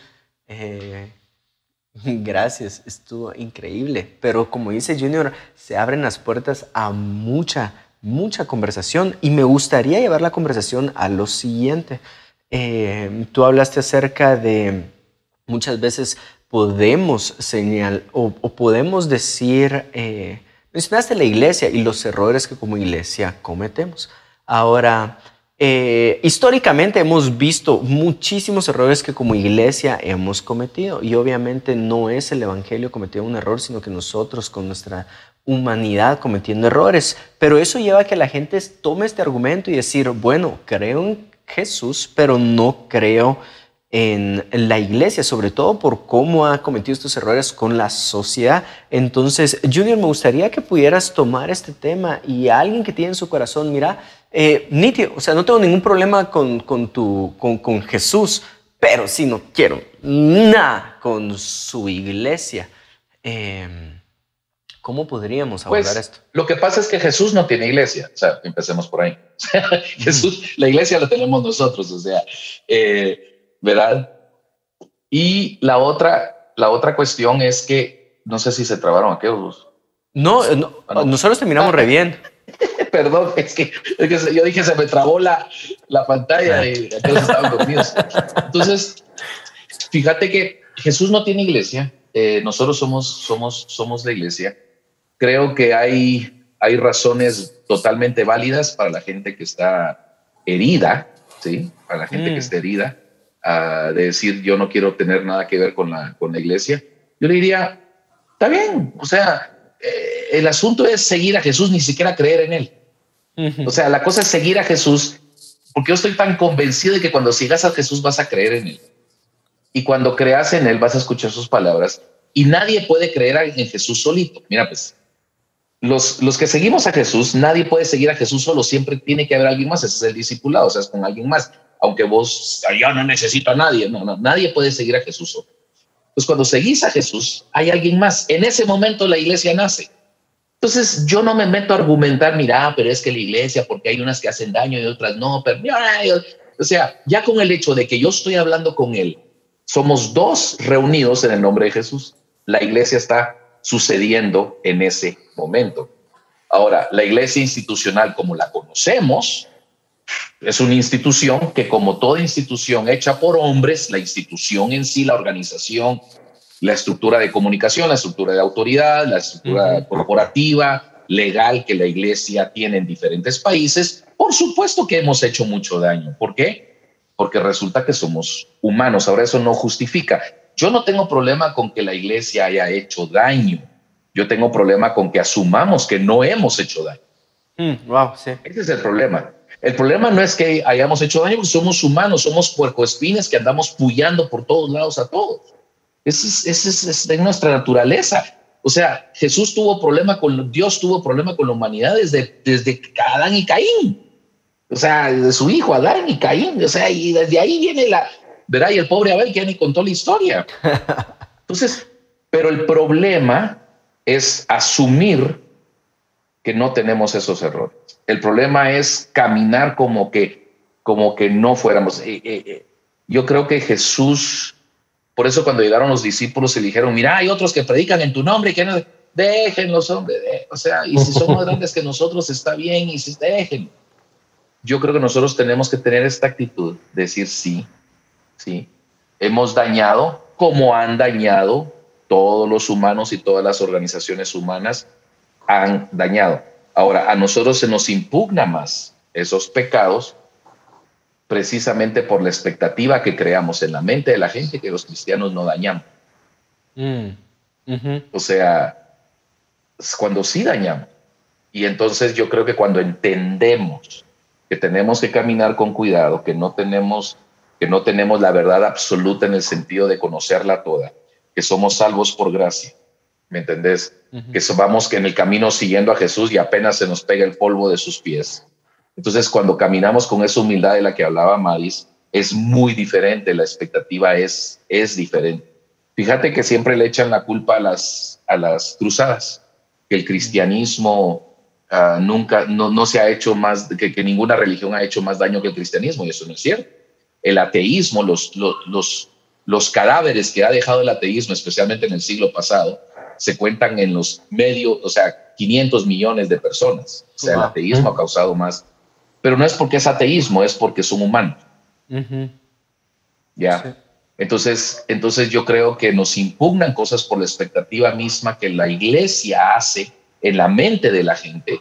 Eh, [laughs] Gracias, estuvo increíble. Pero como dice Junior, se abren las puertas a mucha, mucha conversación y me gustaría llevar la conversación a lo siguiente. Eh, tú hablaste acerca de muchas veces podemos señalar o, podemos decir, eh, mencionaste la iglesia y los errores que como iglesia cometemos. Ahora, eh, históricamente hemos visto muchísimos errores que como iglesia hemos cometido y obviamente no es el Evangelio cometiendo un error, sino que nosotros con nuestra humanidad cometiendo errores. Pero eso lleva a que la gente tome este argumento y decir, bueno, creo en Jesús, pero no creo en la iglesia, sobre todo por cómo ha cometido estos errores con la sociedad. Entonces, Junior, me gustaría que pudieras tomar este tema y a alguien que tiene en su corazón, mira, eh, nítido, o sea, no tengo ningún problema con, con, tu, con, con Jesús, pero sí no quiero nada con su iglesia. Em, ¿Cómo podríamos pues, abordar esto? Lo que pasa es que Jesús no tiene iglesia, o sea, empecemos por ahí. [laughs] Jesús, la iglesia la tenemos nosotros, o sea, eh, ¿verdad? Y la otra, la otra cuestión es que, no sé si se trabaron aquellos. No, ah, nosotros terminamos re bien. [laughs] Perdón, es que, yo dije se me trabó la, la pantalla y todos estaban dormidos. Entonces, fíjate que Jesús no tiene iglesia. Eh, nosotros somos, somos, somos la iglesia. Creo que hay, hay razones totalmente válidas para la gente que está herida, ¿sí? Para la gente que mm. está herida, de decir yo no quiero tener nada que ver con la, con la iglesia. Yo le diría, está bien, o sea, eh, el asunto es seguir a Jesús, ni siquiera creer en él. O sea, la cosa es seguir a Jesús, porque yo estoy tan convencido de que cuando sigas a Jesús vas a creer en él. Y cuando creas en él vas a escuchar sus palabras. Y nadie puede creer en Jesús solito. Mira, pues, los, los que seguimos a Jesús, nadie puede seguir a Jesús solo, siempre tiene que haber alguien más, ese es el discipulado, o sea, es con alguien más. Aunque vos, yo no necesito a nadie, no, nadie puede seguir a Jesús solo. Pues cuando seguís a Jesús, hay alguien más. En ese momento la iglesia nace. Entonces yo no me meto a argumentar, mira, pero es que la iglesia, porque hay unas que hacen daño y otras no, pero o sea, ya con el hecho de que yo estoy hablando con él, somos dos reunidos en el nombre de Jesús. La iglesia está sucediendo en ese momento. Ahora, la iglesia institucional como la conocemos es una institución que como toda institución hecha por hombres, la institución en sí, la organización, la estructura de comunicación, la estructura de autoridad, la estructura corporativa, legal que la iglesia tiene en diferentes países, por supuesto que hemos hecho mucho daño. ¿Por qué? Porque resulta que somos humanos. Ahora eso no justifica. Yo no tengo problema con que la iglesia haya hecho daño. Yo tengo problema con que asumamos que no hemos hecho daño. Mm, wow, sí. Ese es el problema. El problema no es que hayamos hecho daño, somos humanos, somos puercoespines que andamos puyando por todos lados a todos. Esa es, de nuestra naturaleza. O sea, Jesús tuvo problema con, Dios tuvo problema con la humanidad desde, desde Adán y Caín. O sea, de su hijo Adán y Caín. O sea, y desde ahí viene la, ¿verdad? Y el pobre Abel que ya ni contó la historia. [laughs] Entonces, pero el problema es asumir que no tenemos esos errores. El problema es caminar como que, como que no fuéramos. Eh, eh, eh, yo creo que Jesús por eso cuando llegaron los discípulos y dijeron, mira, hay otros que predican en tu nombre. Que déjenlos, hombre, o sea, y si son más [laughs] grandes que nosotros está bien, y si déjenlo. Yo creo que nosotros tenemos que tener esta actitud, decir sí, sí, hemos dañado como han dañado todos los humanos y todas las organizaciones humanas han dañado. Ahora, a nosotros se nos impugna más esos pecados precisamente por la expectativa que creamos en la mente de la gente que los cristianos no dañamos. Mm, o sea, cuando sí dañamos. Y entonces yo creo que cuando entendemos que tenemos que caminar con cuidado, que no tenemos que no tenemos la verdad absoluta en el sentido de conocerla toda, que somos salvos por gracia, ¿me entendés? Que vamos que en el camino siguiendo a Jesús y apenas se nos pega el polvo de sus pies. Entonces, cuando caminamos con esa humildad de la que hablaba Maris, es muy diferente, la expectativa es, es diferente. Fíjate que siempre le echan la culpa a las, a las cruzadas, que el cristianismo ah, nunca, no, no, se ha hecho más, que, que, ninguna religión ha hecho más daño que el cristianismo, y eso no es cierto. El ateísmo, los, los, los, los cadáveres que ha dejado el ateísmo, especialmente en el siglo pasado, se cuentan en los medios, o sea, 500 millones de personas. O sea, el ateísmo ha causado más pero no es porque es ateísmo, es porque son humanos. Ya. Entonces, entonces yo creo que nos impugnan cosas por la expectativa misma que la iglesia hace en la mente de la gente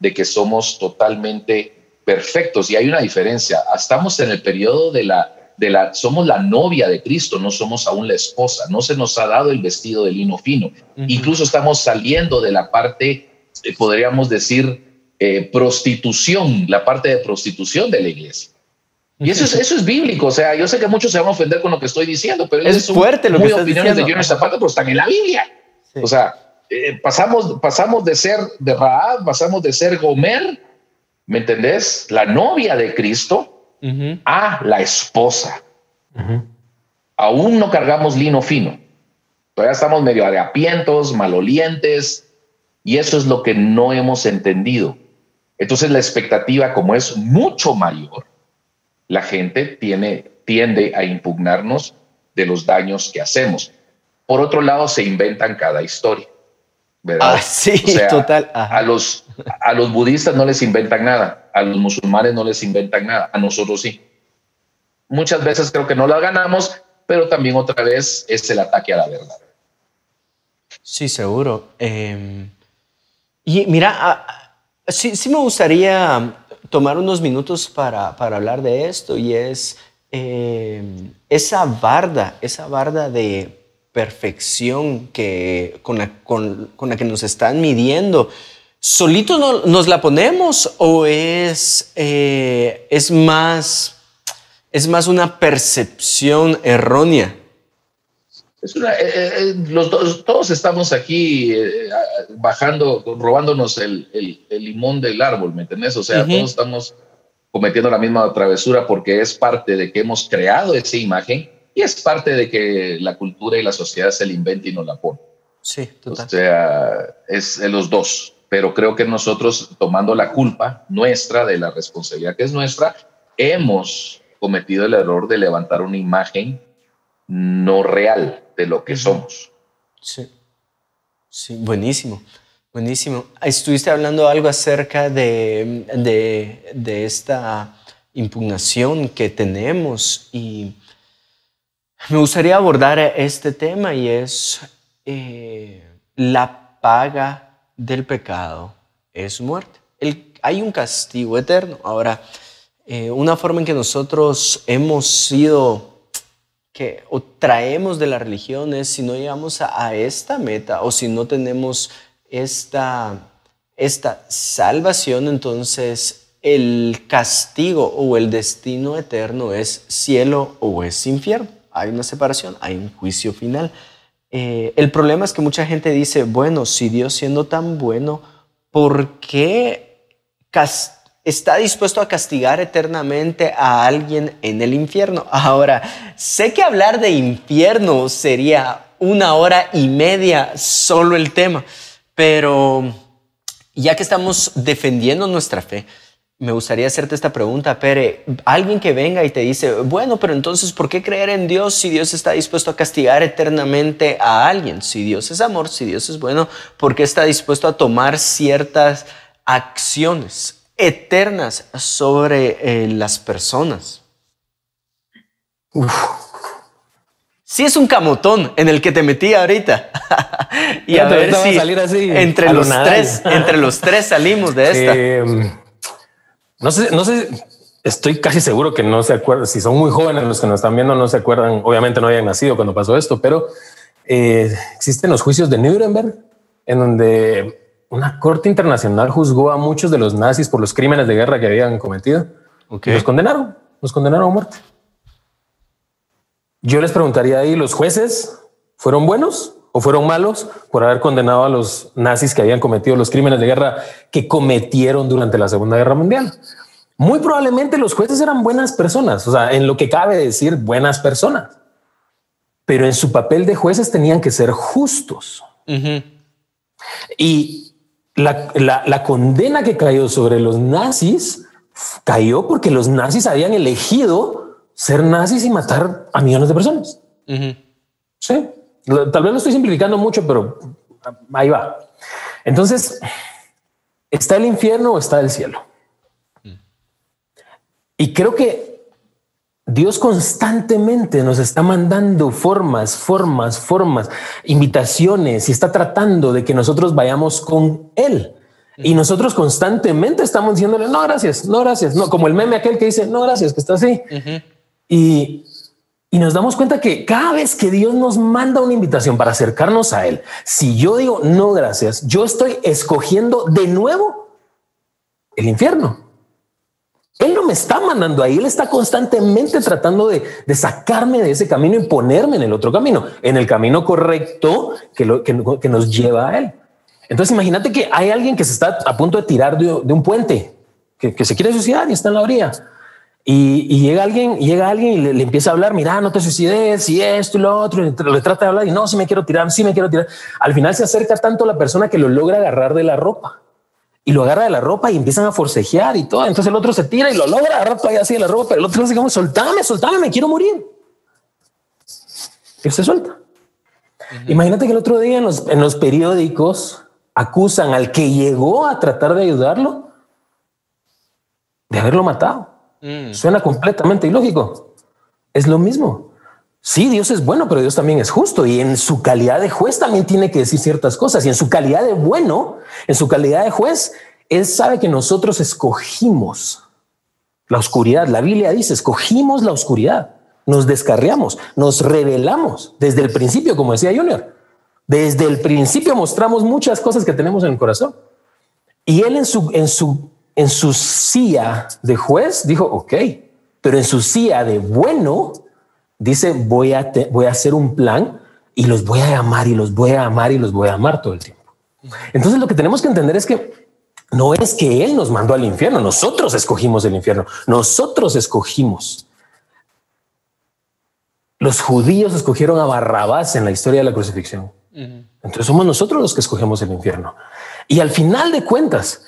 de que somos totalmente perfectos. Y hay una diferencia. Estamos en el periodo de la, de la, somos la novia de Cristo, no somos aún la esposa. No se nos ha dado el vestido de lino fino. Incluso estamos saliendo de la parte, eh, podríamos decir, eh, prostitución, la parte de prostitución de la iglesia. Y eso es, eso es bíblico, o sea, yo sé que muchos se van a ofender con lo que estoy diciendo, pero es fuerte lo que estás opiniones diciendo. de Johnny Zapata, pero están en la Biblia. O sea, eh, pasamos, pasamos de ser de Raab, pasamos de ser Gomer, ¿me entendés? La novia de Cristo a la esposa. Aún no cargamos lino fino. Todavía estamos medio apientos, malolientes, y eso es lo que no hemos entendido. Entonces la expectativa, como es mucho mayor, la gente tiene, tiende a impugnarnos de los daños que hacemos. Por otro lado, se inventan cada historia. ¿Verdad? Ah, sí, total. A los, a los budistas no les inventan nada, a los musulmanes no les inventan nada, a nosotros sí. Muchas veces creo que no la ganamos, pero también otra vez es el ataque a la verdad. Sí, seguro. Em, y mira, Sí, sí me gustaría tomar unos minutos para, hablar de esto y es eh, esa barda, esa barda de perfección que, con, la, que nos están midiendo. ¿Solitos nos la ponemos o es, eh, es, más, es más una percepción errónea? Es una, eh, eh, los todos estamos aquí bajando, robándonos el, limón del árbol, ¿me entiendes? O sea, todos estamos cometiendo la misma travesura porque es parte de que hemos creado esa imagen y es parte de que la cultura y la sociedad se la inventa y nos la pone. Sí, total. O sea, es de los dos. Pero creo que nosotros, tomando la culpa nuestra, de la responsabilidad que es nuestra, hemos cometido el error de levantar una imagen no real de lo que somos. Sí, sí, buenísimo, buenísimo. Estuviste hablando algo acerca de, de, esta impugnación que tenemos y me gustaría abordar este tema y es eh, la paga del pecado es muerte. hay un castigo eterno. Ahora, eh, una forma en que nosotros hemos sido que o traemos de la religión es si no llegamos a, esta meta o si no tenemos esta, esta salvación, entonces el castigo o el destino eterno es cielo o es infierno. Hay una separación, hay un juicio final. Eh, el problema es que mucha gente dice, bueno, si Dios siendo tan bueno, ¿por qué está dispuesto a castigar eternamente a alguien en el infierno. Ahora, sé que hablar de infierno sería una hora y media solo el tema, pero ya que estamos defendiendo nuestra fe, me gustaría hacerte esta pregunta, Pere. Alguien que venga y te dice, bueno, pero entonces, ¿por qué creer en Dios si Dios está dispuesto a castigar eternamente a alguien? Si Dios es amor, si Dios es bueno, ¿por qué está dispuesto a tomar ciertas acciones eternas sobre eh, las personas? Sí es un camotón en el que te metí ahorita. [laughs] y a ver si entre los tres, entre los tres salimos de [laughs] esta. Em, no sé, no sé, estoy casi seguro que no se acuerdan, si son muy jóvenes los que nos están viendo, no se acuerdan, obviamente no habían nacido cuando pasó esto, pero eh, existen los juicios de Nuremberg, en donde una corte internacional juzgó a muchos de los nazis por los crímenes de guerra que habían cometido. Y los condenaron, los condenaron a muerte. Yo les preguntaría ahí, ¿los jueces fueron buenos o fueron malos por haber condenado a los nazis que habían cometido los crímenes de guerra que cometieron durante la Segunda Guerra Mundial? Muy probablemente los jueces eran buenas personas, o sea, en lo que cabe decir buenas personas, pero en su papel de jueces tenían que ser justos. Y la, la condena que cayó sobre los nazis cayó porque los nazis habían elegido ser nazis y matar a millones de personas. Sí, tal vez lo estoy simplificando mucho, pero ahí va. Entonces, ¿está el infierno o está el cielo? Y creo que Dios constantemente nos está mandando formas, formas, formas, invitaciones y está tratando de que nosotros vayamos con Él. Y nosotros constantemente estamos diciéndole, no, gracias, no, gracias, no, como el meme aquel que dice, no, gracias, que está así. Y, nos damos cuenta que cada vez que Dios nos manda una invitación para acercarnos a Él, si yo digo no gracias, yo estoy escogiendo de nuevo el infierno. Él no me está mandando ahí, Él está constantemente tratando de, sacarme de ese camino y ponerme en el otro camino, en el camino correcto que, nos lleva a Él. Entonces imagínate que hay alguien que se está a punto de tirar de, un puente, que se quiere suicidar y está en la orilla. Y, llega alguien, llega alguien y le, empieza a hablar, mira, no te suicides, y esto y lo otro, y le trata de hablar y no, si me quiero tirar, sí me quiero tirar. Al final se acerca tanto la persona que lo logra agarrar de la ropa y lo agarra de la ropa y empiezan a forcejear y todo. Entonces el otro se tira y lo logra agarrar todavía así de la ropa, pero el otro dice como, soltame, soltame, me quiero morir. Y se suelta. Imagínate que el otro día en los, en los periódicos acusan al que llegó a tratar de ayudarlo de haberlo matado. Mm. Suena completamente ilógico. Es lo mismo. Sí, Dios es bueno, pero Dios también es justo y en su calidad de juez también tiene que decir ciertas cosas. Y en su calidad de bueno, en su calidad de juez, Él sabe que nosotros escogimos la oscuridad. La Biblia dice, escogimos la oscuridad, nos descarriamos, nos revelamos desde el principio, como decía Junior. Desde el principio mostramos muchas cosas que tenemos en el corazón. Y Él en su, en su en su silla de juez dijo, ok, pero en su silla de bueno dice, voy a, voy a hacer un plan y los voy a amar y los voy a amar y los voy a amar todo el tiempo. Entonces lo que tenemos que entender es que no es que Él nos mandó al infierno, nosotros escogimos el infierno, nosotros escogimos. Los judíos escogieron a Barrabás en la historia de la crucifixión. Entonces somos nosotros los que escogemos el infierno. Y al final de cuentas,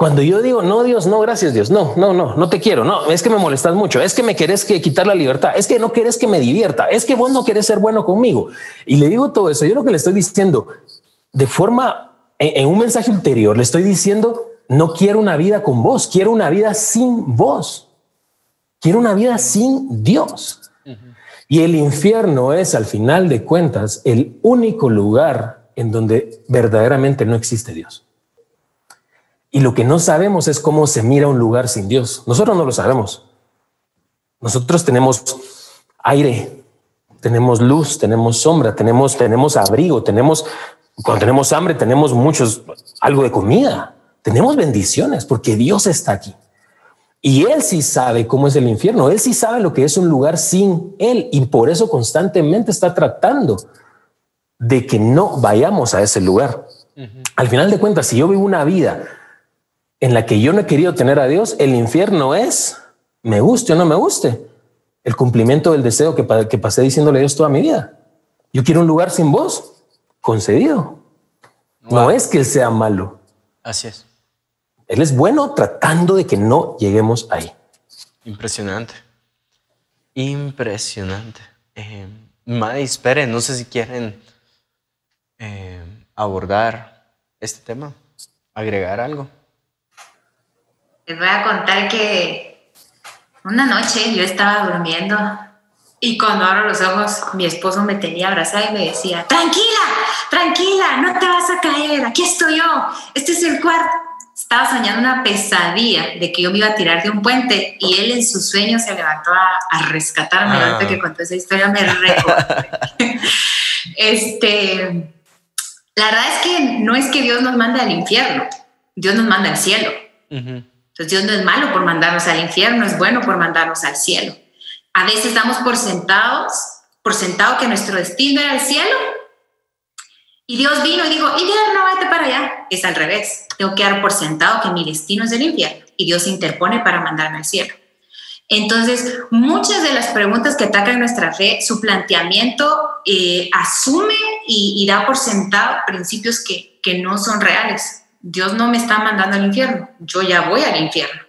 cuando yo digo, no, Dios, no, gracias, Dios, no, no, no, no te quiero, no, es que me molestas mucho, es que me querés que quitar la libertad, es que no querés que me divierta, es que vos no querés ser bueno conmigo. Y le digo todo eso, yo lo que le estoy diciendo de forma, en, un mensaje ulterior, le estoy diciendo, no quiero una vida con vos, quiero una vida sin vos, quiero una vida sin Dios. Y el infierno es, al final de cuentas, el único lugar en donde verdaderamente no existe Dios. Y lo que no sabemos es cómo se mira un lugar sin Dios. Nosotros no lo sabemos. Nosotros tenemos aire, tenemos luz, tenemos sombra, tenemos, tenemos abrigo, tenemos, cuando tenemos hambre, tenemos muchos, algo de comida, tenemos bendiciones porque Dios está aquí. Y Él sí sabe cómo es el infierno, Él sí sabe lo que es un lugar sin Él y por eso constantemente está tratando de que no vayamos a ese lugar. Al final de cuentas, si yo vivo una vida en la que yo no he querido tener a Dios, el infierno es, me guste o no me guste, el cumplimiento del deseo que, que pasé diciéndole a Dios toda mi vida. Yo quiero un lugar sin vos, concedido. No es que él sea malo. Así es. Él es bueno tratando de que no lleguemos ahí. Impresionante. Impresionante. Eh, Maddy, espere, no sé si quieren eh, abordar este tema, agregar algo. Les voy a contar que una noche yo estaba durmiendo y cuando abro los ojos mi esposo me tenía abrazada y me decía, tranquila, tranquila, no te vas a caer, aquí estoy yo, este es el cuarto. Estaba soñando una pesadilla de que yo me iba a tirar de un puente y él en su sueño se levantó a, rescatarme. Ah. Antes que contó esa historia me recordé. [laughs] este, la verdad es que no es que Dios nos mande al infierno, Dios nos manda al cielo. Entonces Dios no es malo por mandarnos al infierno, es bueno por mandarnos al cielo. A veces damos por sentados, por sentado que nuestro destino era el cielo. Y Dios vino y dijo, infierno, vete para allá. Es al revés. Tengo que dar por sentado que mi destino es el infierno. Y Dios interpone para mandarme al cielo. Entonces, muchas de las preguntas que atacan nuestra fe, su planteamiento eh, asume y, da por sentado principios que, no son reales. Dios no me está mandando al infierno, yo ya voy al infierno.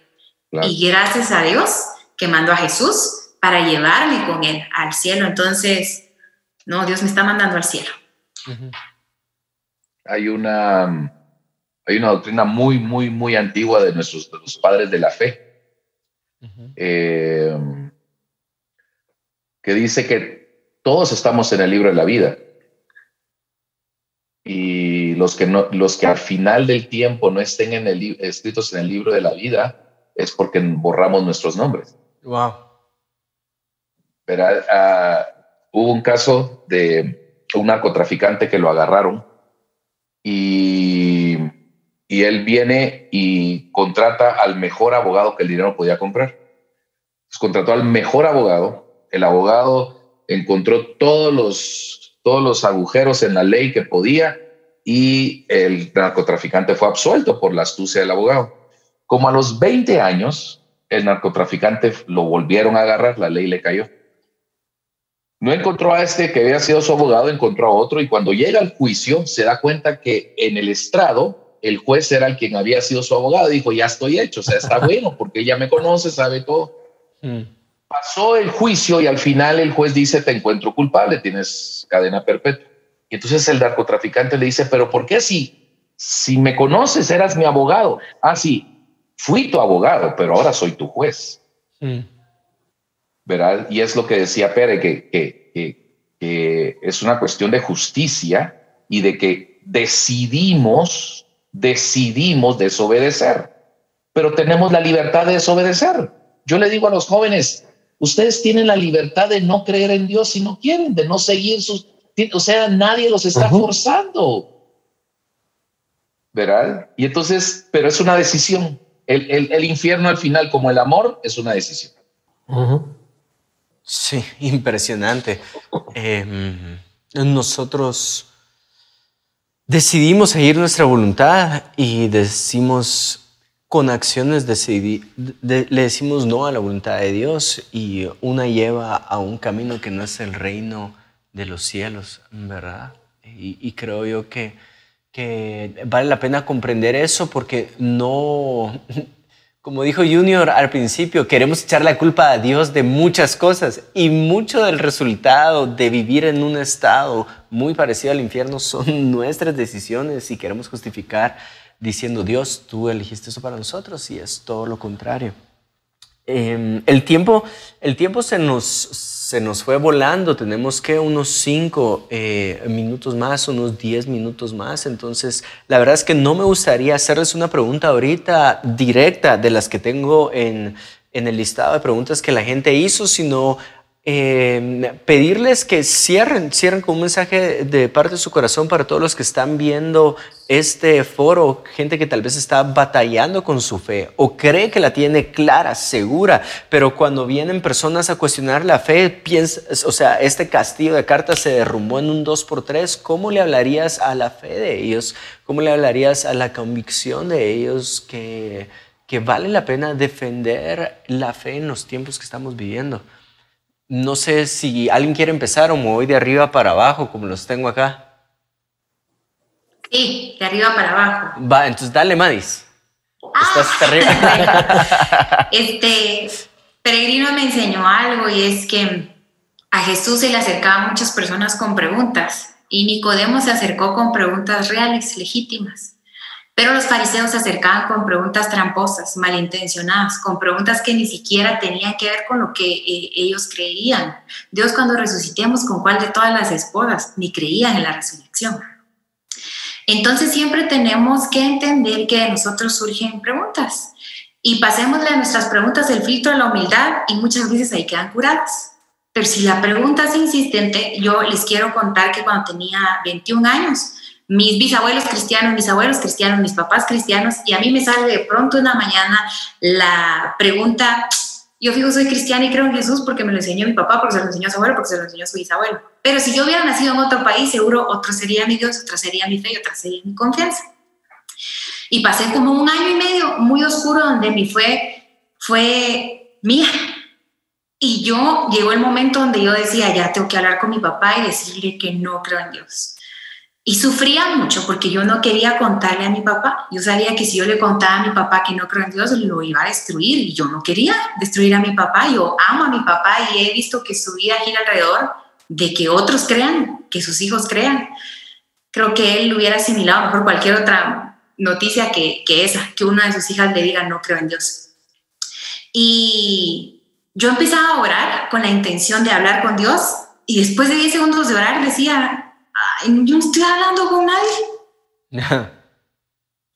Y gracias a Dios que mandó a Jesús para llevarme con él al cielo. Entonces, no, Dios me está mandando al cielo. Hay una, hay una doctrina muy, muy, muy antigua de nuestros de los padres de la fe eh, que dice que todos estamos en el libro de la vida. Y los que, no, los que al final del tiempo no estén en el, escritos en el libro de la vida es porque borramos nuestros nombres. Wow. Pero, ah, hubo un caso de un narcotraficante que lo agarraron y y él viene y contrata al mejor abogado que el dinero podía comprar. contrató al mejor abogado. El abogado encontró todos los, todos los agujeros en la ley que podía y el narcotraficante fue absuelto por la astucia del abogado. Como a los 20 años, el narcotraficante lo volvieron a agarrar, la ley le cayó. No encontró a este que había sido su abogado, encontró a otro y cuando llega al juicio se da cuenta que en el estrado el juez era el quien había sido su abogado, dijo, ya estoy hecho, o sea, está [laughs] bueno, porque ella me conoce, sabe todo. Mm. Pasó el juicio y al final el juez dice, te encuentro culpable, tienes cadena perpetua. Y entonces el narcotraficante le dice, pero ¿por qué si, si me conoces, eras mi abogado? Ah, sí, fui tu abogado, pero ahora soy tu juez. Mm. ¿Verdad? Y es lo que decía Pere, que, que es una cuestión de justicia y de que decidimos decidimos desobedecer, pero tenemos la libertad de desobedecer. Yo le digo a los jóvenes, ustedes tienen la libertad de no creer en Dios si no quieren, de no seguir sus... O sea, nadie los está forzando. ¿Verdad? Y entonces, pero es una decisión. El, infierno al final, como el amor, es una decisión. Sí, impresionante. Em, nosotros decidimos seguir nuestra voluntad y decimos con acciones decidir, le decimos no a la voluntad de Dios y una lleva a un camino que no es el reino de los cielos, ¿verdad? Y, creo yo que, que vale la pena comprender eso porque no, [laughs] como dijo Junior al principio, queremos echar la culpa a Dios de muchas cosas y mucho del resultado de vivir en un estado muy parecido al infierno son [laughs] nuestras decisiones y queremos justificar diciendo, Dios, tú elegiste eso para nosotros y es todo lo contrario. Em, el, tiempo, el tiempo se nos, se nos fue volando, tenemos que unos cinco eh, minutos más, unos diez minutos más, entonces la verdad es que no me gustaría hacerles una pregunta ahorita directa de las que tengo en, en el listado de preguntas que la gente hizo, sino eh, pedirles que cierren, cierren con un mensaje de parte de su corazón para todos los que están viendo este foro, gente que tal vez está batallando con su fe o cree que la tiene clara, segura, pero cuando vienen personas a cuestionar la fe, o sea, este castillo de cartas se derrumbó en un 2x3, ¿cómo le hablarías a la fe de ellos? ¿Cómo le hablarías a la convicción de ellos que vale la pena defender la fe en los tiempos que estamos viviendo? No sé si alguien quiere empezar o me voy de arriba para abajo, como los tengo acá. Sí, de arriba para abajo. Va, entonces dale, Madis. estás ah. terrible. [laughs] este peregrino me enseñó algo y es que a Jesús se le acercaban muchas personas con preguntas y Nicodemo se acercó con preguntas reales, legítimas. Pero los fariseos se acercaban con preguntas tramposas, malintencionadas, con preguntas que ni siquiera tenían que ver con lo que eh, ellos creían. Dios cuando resucitemos, ¿con cuál de todas las esposas? Ni creían en la resurrección. Entonces siempre tenemos que entender que de nosotros surgen preguntas y pasémosle a nuestras preguntas el filtro de la humildad y muchas veces ahí quedan curadas. Pero si la pregunta es insistente, yo les quiero contar que cuando tenía 21 años, mis bisabuelos cristianos, mis abuelos cristianos, mis papás cristianos, y a mí me sale de pronto una mañana la pregunta, yo fijo, soy cristiana y creo en Jesús porque me lo enseñó mi papá, porque se lo enseñó su abuelo, porque se lo enseñó su bisabuelo. Pero si yo hubiera nacido en otro país, seguro otro sería mi Dios, otra sería mi fe y otra sería mi confianza. Y pasé como un año y medio muy oscuro donde mi fe fue mía. Y yo llegó el momento donde yo decía, ya tengo que hablar con mi papá y decirle que no creo en Dios. Y sufría mucho porque yo no quería contarle a mi papá. Yo sabía que si yo le contaba a mi papá que no creo en Dios, lo iba a destruir y yo no quería destruir a mi papá. Yo amo a mi papá y he visto que su vida gira alrededor de que otros crean, que sus hijos crean. Creo que él lo hubiera asimilado por cualquier otra noticia que, que esa, que una de sus hijas le diga no creo en Dios. Y yo empezaba a orar con la intención de hablar con Dios y después de 10 segundos de orar decía, yo no estoy hablando con nadie.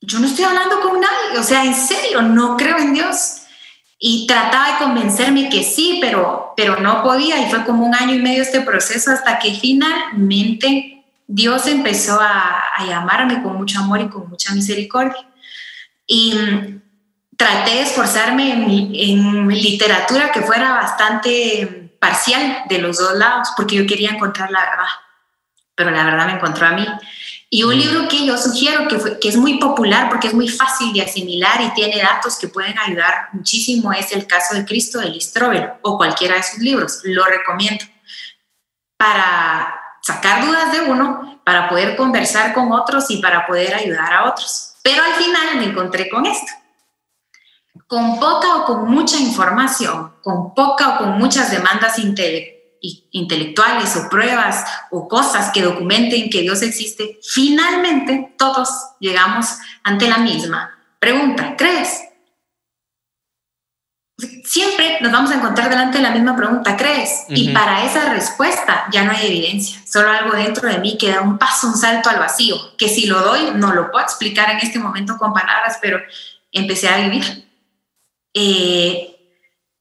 yo no estoy hablando con nadie. O sea, en serio, no creo en Dios. Y trataba de convencerme que sí, pero, pero no podía. Y fue como un año y medio este proceso hasta que finalmente Dios empezó a, llamarme con mucho amor y con mucha misericordia. Y mm, traté de esforzarme en, en literatura que fuera bastante parcial de los dos lados, porque yo quería encontrar la verdad pero la verdad me encontró a mí. Y un mm. libro que yo sugiero, que, que, es muy popular porque es muy fácil de asimilar y tiene datos que pueden ayudar muchísimo, es El caso de Cristo de Listrobel o cualquiera de sus libros. Lo recomiendo para sacar dudas de uno, para poder conversar con otros y para poder ayudar a otros. Pero al final me encontré con esto. Con poca o con mucha información, con poca o con muchas demandas intelectuales intelectuales o pruebas o cosas que documenten que Dios existe, finalmente todos llegamos ante la misma pregunta. ¿Crees? Siempre nos vamos a encontrar delante de la misma pregunta, ¿crees? Y para esa respuesta ya no hay evidencia, solo algo dentro de mí que da un paso, un salto al vacío, que si lo doy no lo puedo explicar en este momento con palabras, pero empecé a vivir. Eh,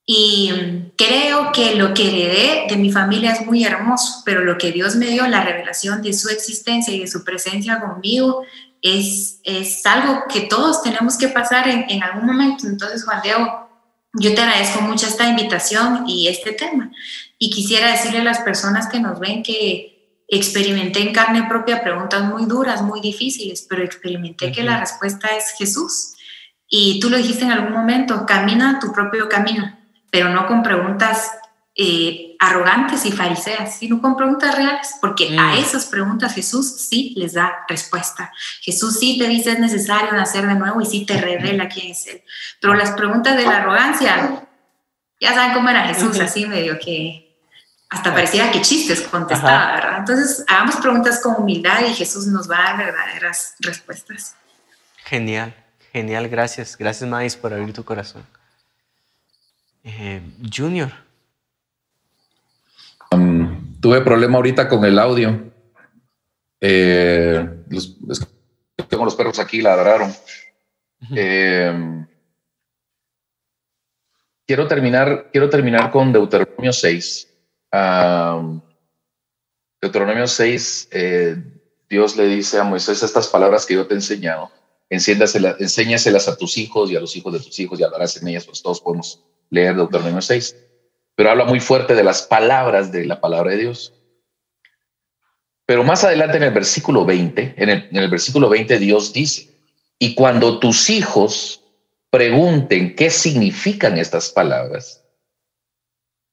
y creo que lo que heredé de mi familia es muy hermoso, pero lo que Dios me dio, la revelación de su existencia y de su presencia conmigo, es, es algo que todos tenemos que pasar en, en algún momento. Entonces, Juan Diego, yo te agradezco mucho esta invitación y este tema. Y quisiera decirle a las personas que nos ven que experimenté en carne propia preguntas muy duras, muy difíciles, pero experimenté que la respuesta es Jesús. Y tú lo dijiste en algún momento, camina tu propio camino pero no con preguntas eh, arrogantes y fariseas, sino con preguntas reales, porque a mm. esas preguntas Jesús sí les da respuesta. Jesús sí te dice es necesario nacer de nuevo y sí te revela quién es Él. Pero las preguntas de la arrogancia, ya saben cómo era Jesús, así medio que hasta pareciera que chistes contestaba, ¿verdad? Entonces, hagamos preguntas con humildad y Jesús nos va a dar verdaderas respuestas. Genial, genial, gracias. Gracias, Maíz, por abrir tu corazón. Eh, junior. tuve problema ahorita con el audio. Eh, tengo los perros aquí, ladraron. Eh, quiero, terminar, quiero terminar con Deuteronomio 6. Deuteronomio 6, Dios le dice a Moisés estas palabras que yo te he enseñado. enséñaselas a tus hijos y a los hijos de tus hijos y hablarás en ellas, pues todos podemos leer Deuteronomio 6, pero habla muy fuerte de las palabras de la palabra de Dios. Pero más adelante en el versículo 20, en el, versículo 20 Dios dice, y cuando tus hijos pregunten qué significan estas palabras,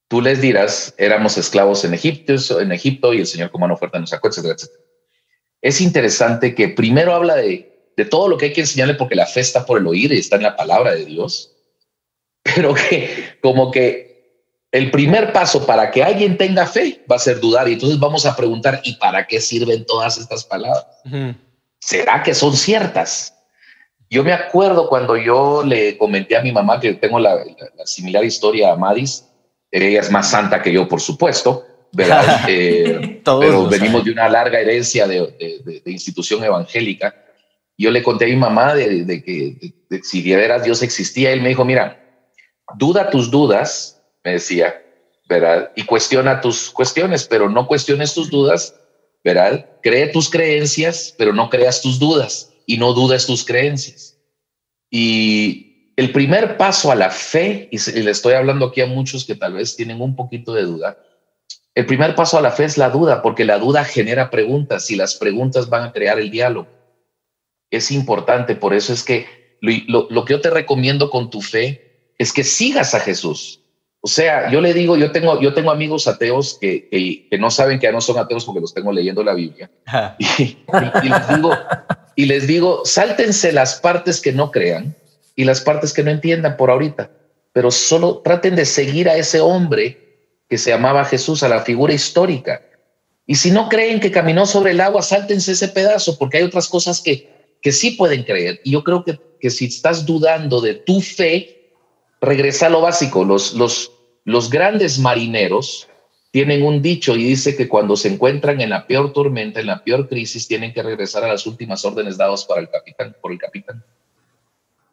tú les dirás, éramos esclavos en Egipto, en Egipto y el Señor como una oferta nos sacó, etcétera, etcétera. Es interesante que primero habla de de todo lo que hay que enseñarle porque la fe está por el oír y está en la palabra de Dios, [laughs] pero que como que el primer paso para que alguien tenga fe va a ser dudar y entonces vamos a preguntar, ¿y para qué sirven todas estas palabras? ¿Será que son ciertas? Yo me acuerdo cuando yo le comenté a mi mamá que tengo la, similar historia a Madis, ella es más santa que yo, por supuesto, ¿verdad? [laughs] Eh, pero venimos de una larga herencia de, institución evangélica. Yo le conté a mi mamá de, que si de veras Dios existía, él me dijo, mira, duda tus dudas, me decía, ¿verdad? Y cuestiona tus cuestiones, pero no cuestiones tus dudas, ¿verdad? Cree tus creencias, pero no creas tus dudas y no dudes tus creencias. Y el primer paso a la fe, y le estoy hablando aquí a muchos que tal vez tienen un poquito de duda, el primer paso a la fe es la duda, porque la duda genera preguntas y las preguntas van a crear el diálogo. Es importante, por eso es que lo, que yo te recomiendo con tu fe es que sigas a Jesús. O sea, yo le digo, yo tengo, yo tengo amigos ateos que, que, no saben que ya no son ateos porque los tengo leyendo la Biblia. Y, les digo, y les digo, sáltense las partes que no crean y las partes que no entiendan por ahorita, pero solo traten de seguir a ese hombre que se llamaba Jesús, a la figura histórica. Y si no creen que caminó sobre el agua, sáltense ese pedazo, porque hay otras cosas que, que sí pueden creer. Y yo creo que, que si estás dudando de tu fe, regresa a lo básico. Los, los, los grandes marineros tienen un dicho y dice que cuando se encuentran en la peor tormenta, en la peor crisis, tienen que regresar a las últimas órdenes dadas para el capitán, por el capitán.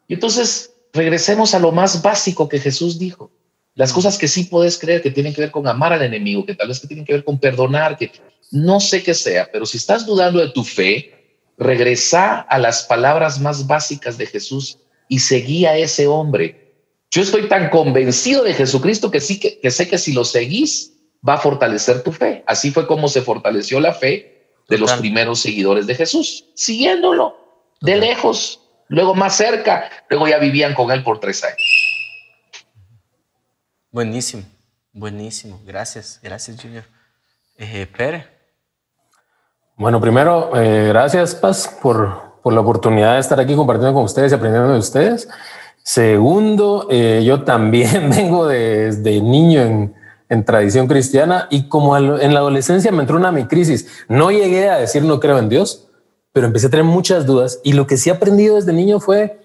Y entonces regresemos a lo más básico que Jesús dijo. Las cosas que sí puedes creer que tienen que ver con amar al enemigo, que tal vez que tienen que ver con perdonar, que no sé qué sea, pero si estás dudando de tu fe, regresa a las palabras más básicas de Jesús y seguí a ese hombre. Yo estoy tan convencido de Jesucristo que sí que, sé que si lo seguís va a fortalecer tu fe. Así fue como se fortaleció la fe de los primeros seguidores de Jesús, siguiéndolo de lejos, luego más cerca, luego ya vivían con él por tres años. Buenísimo, buenísimo. Gracias, gracias, Junior. Eh, Pere. Bueno, primero, eh, gracias, Paz, por, por, la oportunidad de estar aquí compartiendo con ustedes y aprendiendo de ustedes. Segundo, eh, yo también [laughs] vengo desde niño en, en, tradición cristiana y como en la adolescencia me entró una mi crisis. No llegué a decir no creo en Dios, pero empecé a tener muchas dudas y lo que sí he aprendido desde niño fue,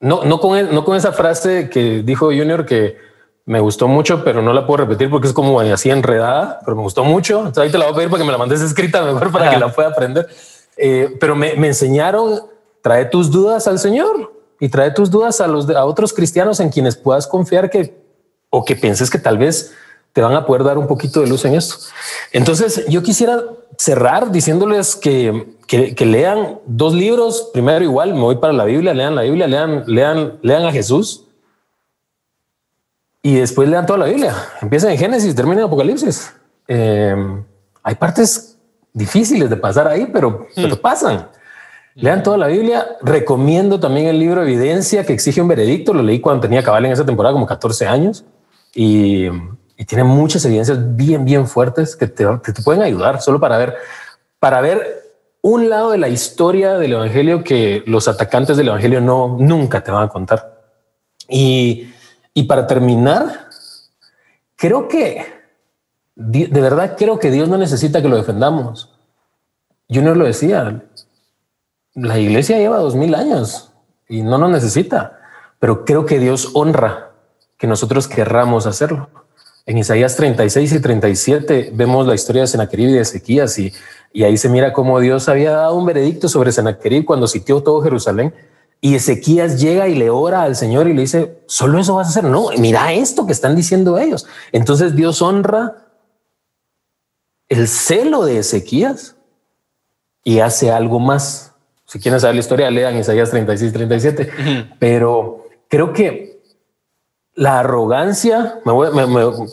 no, no, con, no con esa frase que dijo Junior que me gustó mucho, pero no la puedo repetir porque es como así enredada, pero me gustó mucho. Entonces ahí te la voy a pedir para que me la mandes escrita mejor para que la pueda aprender. Eh, pero me, me, enseñaron, trae tus dudas al Señor y trae tus dudas a, los, a otros cristianos en quienes puedas confiar que o que pienses que tal vez te van a poder dar un poquito de luz en esto. Entonces yo quisiera cerrar diciéndoles que, que, que, lean dos libros. Primero igual me voy para la Biblia, lean la Biblia, lean, lean, lean a Jesús y después lean toda la Biblia. Empieza en Génesis, termina en Apocalipsis. Eh, hay partes difíciles de pasar ahí, pero, pero hmm. pasan. Lean toda la Biblia. Recomiendo también el libro Evidencia que exige un veredicto. Lo leí cuando tenía cabal en esa temporada, como 14 años. Y, tiene muchas evidencias bien, bien fuertes que te, pueden ayudar solo para ver, para ver un lado de la historia del Evangelio que los atacantes del Evangelio no, nunca te van a contar. Y y para terminar, creo que, de verdad creo que Dios no necesita que lo defendamos. Junior lo decía, la iglesia lleva dos mil años y no nos necesita, pero creo que Dios honra que nosotros querramos hacerlo. En Isaías 36 y 37 vemos la historia de Senaquerib y de Ezequías y, ahí se mira cómo Dios había dado un veredicto sobre Senaquerib cuando sitió todo Jerusalén y Ezequías llega y le ora al Señor y le dice, solo eso vas a hacer. No, mira esto que están diciendo ellos. Entonces Dios honra el celo de Ezequías y hace algo más. Si quieren saber la historia, lean Isaías 36, 37. Pero creo que la arrogancia, me,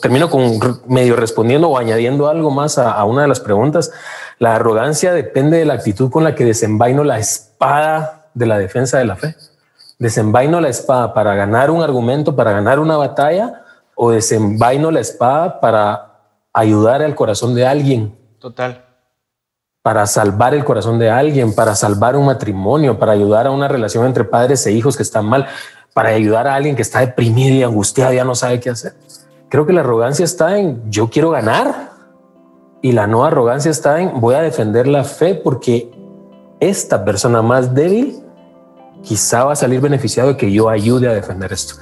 termino con medio respondiendo o añadiendo algo más a, a una de las preguntas. La arrogancia depende de la actitud con la que desenvaino la espada de la defensa de la fe. Desenvaino la espada para ganar un argumento, para ganar una batalla, o desenvaino la espada para ayudar al corazón de alguien. Total. Para salvar el corazón de alguien, para salvar un matrimonio, para ayudar a una relación entre padres e hijos que están mal, para ayudar a alguien que está deprimido y angustiado, ya no sabe qué hacer. Creo que la arrogancia está en yo quiero ganar y la no arrogancia está en voy a defender la fe porque esta persona más débil quizá va a salir beneficiado de que yo ayude a defender esto.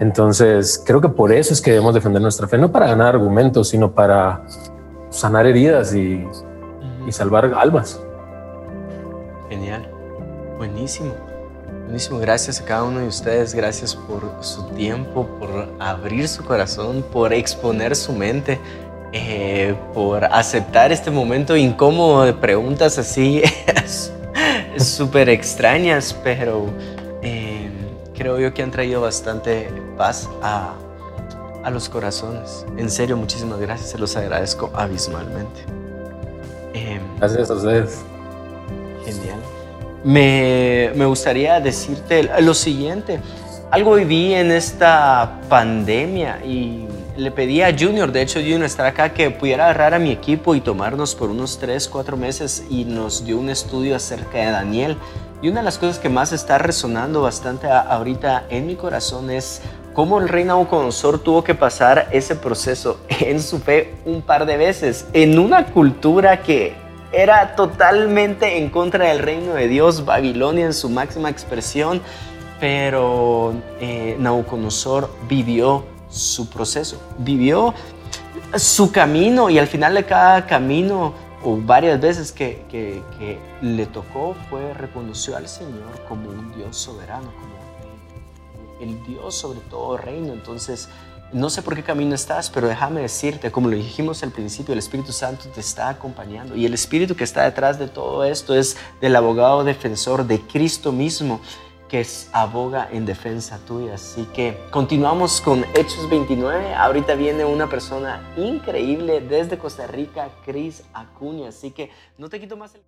Entonces, creo que por eso es que debemos defender nuestra fe, no para ganar argumentos, sino para sanar heridas y, y salvar almas. Genial, buenísimo. Buenísimo, gracias a cada uno de ustedes, gracias por su tiempo, por abrir su corazón, por exponer su mente, eh, por aceptar este momento incómodo de preguntas así [laughs] súper extrañas, pero eh, creo yo que han traído bastante paz a, a los corazones. En serio, muchísimas gracias, se los agradezco abismalmente. Gracias a ustedes. Genial. Me, me, gustaría decirte lo siguiente. Algo viví en esta pandemia y le pedí a Junior, de hecho Junior estar acá, que pudiera agarrar a mi equipo y tomarnos por unos 3, 4 meses y nos dio un estudio acerca de Daniel. Y una de las cosas que más está resonando bastante ahorita en mi corazón es cómo el rey Nabucodonosor tuvo que pasar ese proceso en su fe un par de veces, en una cultura que era totalmente en contra del reino de Dios, Babilonia en su máxima expresión, pero eh, Nabucodonosor vivió su proceso, vivió su camino y al final de cada camino o varias veces que, que, que le tocó fue reconoció al Señor como un Dios soberano, como el Dios sobre todo reino. Entonces, no sé por qué camino estás, pero déjame decirte, como lo dijimos al principio, el Espíritu Santo te está acompañando y el Espíritu que está detrás de todo esto es del abogado defensor de Cristo mismo que es, aboga en defensa tuya. Así que continuamos con Hechos 29. Ahorita viene una persona increíble desde Costa Rica, Cris Acuña. Así que no te quito más el...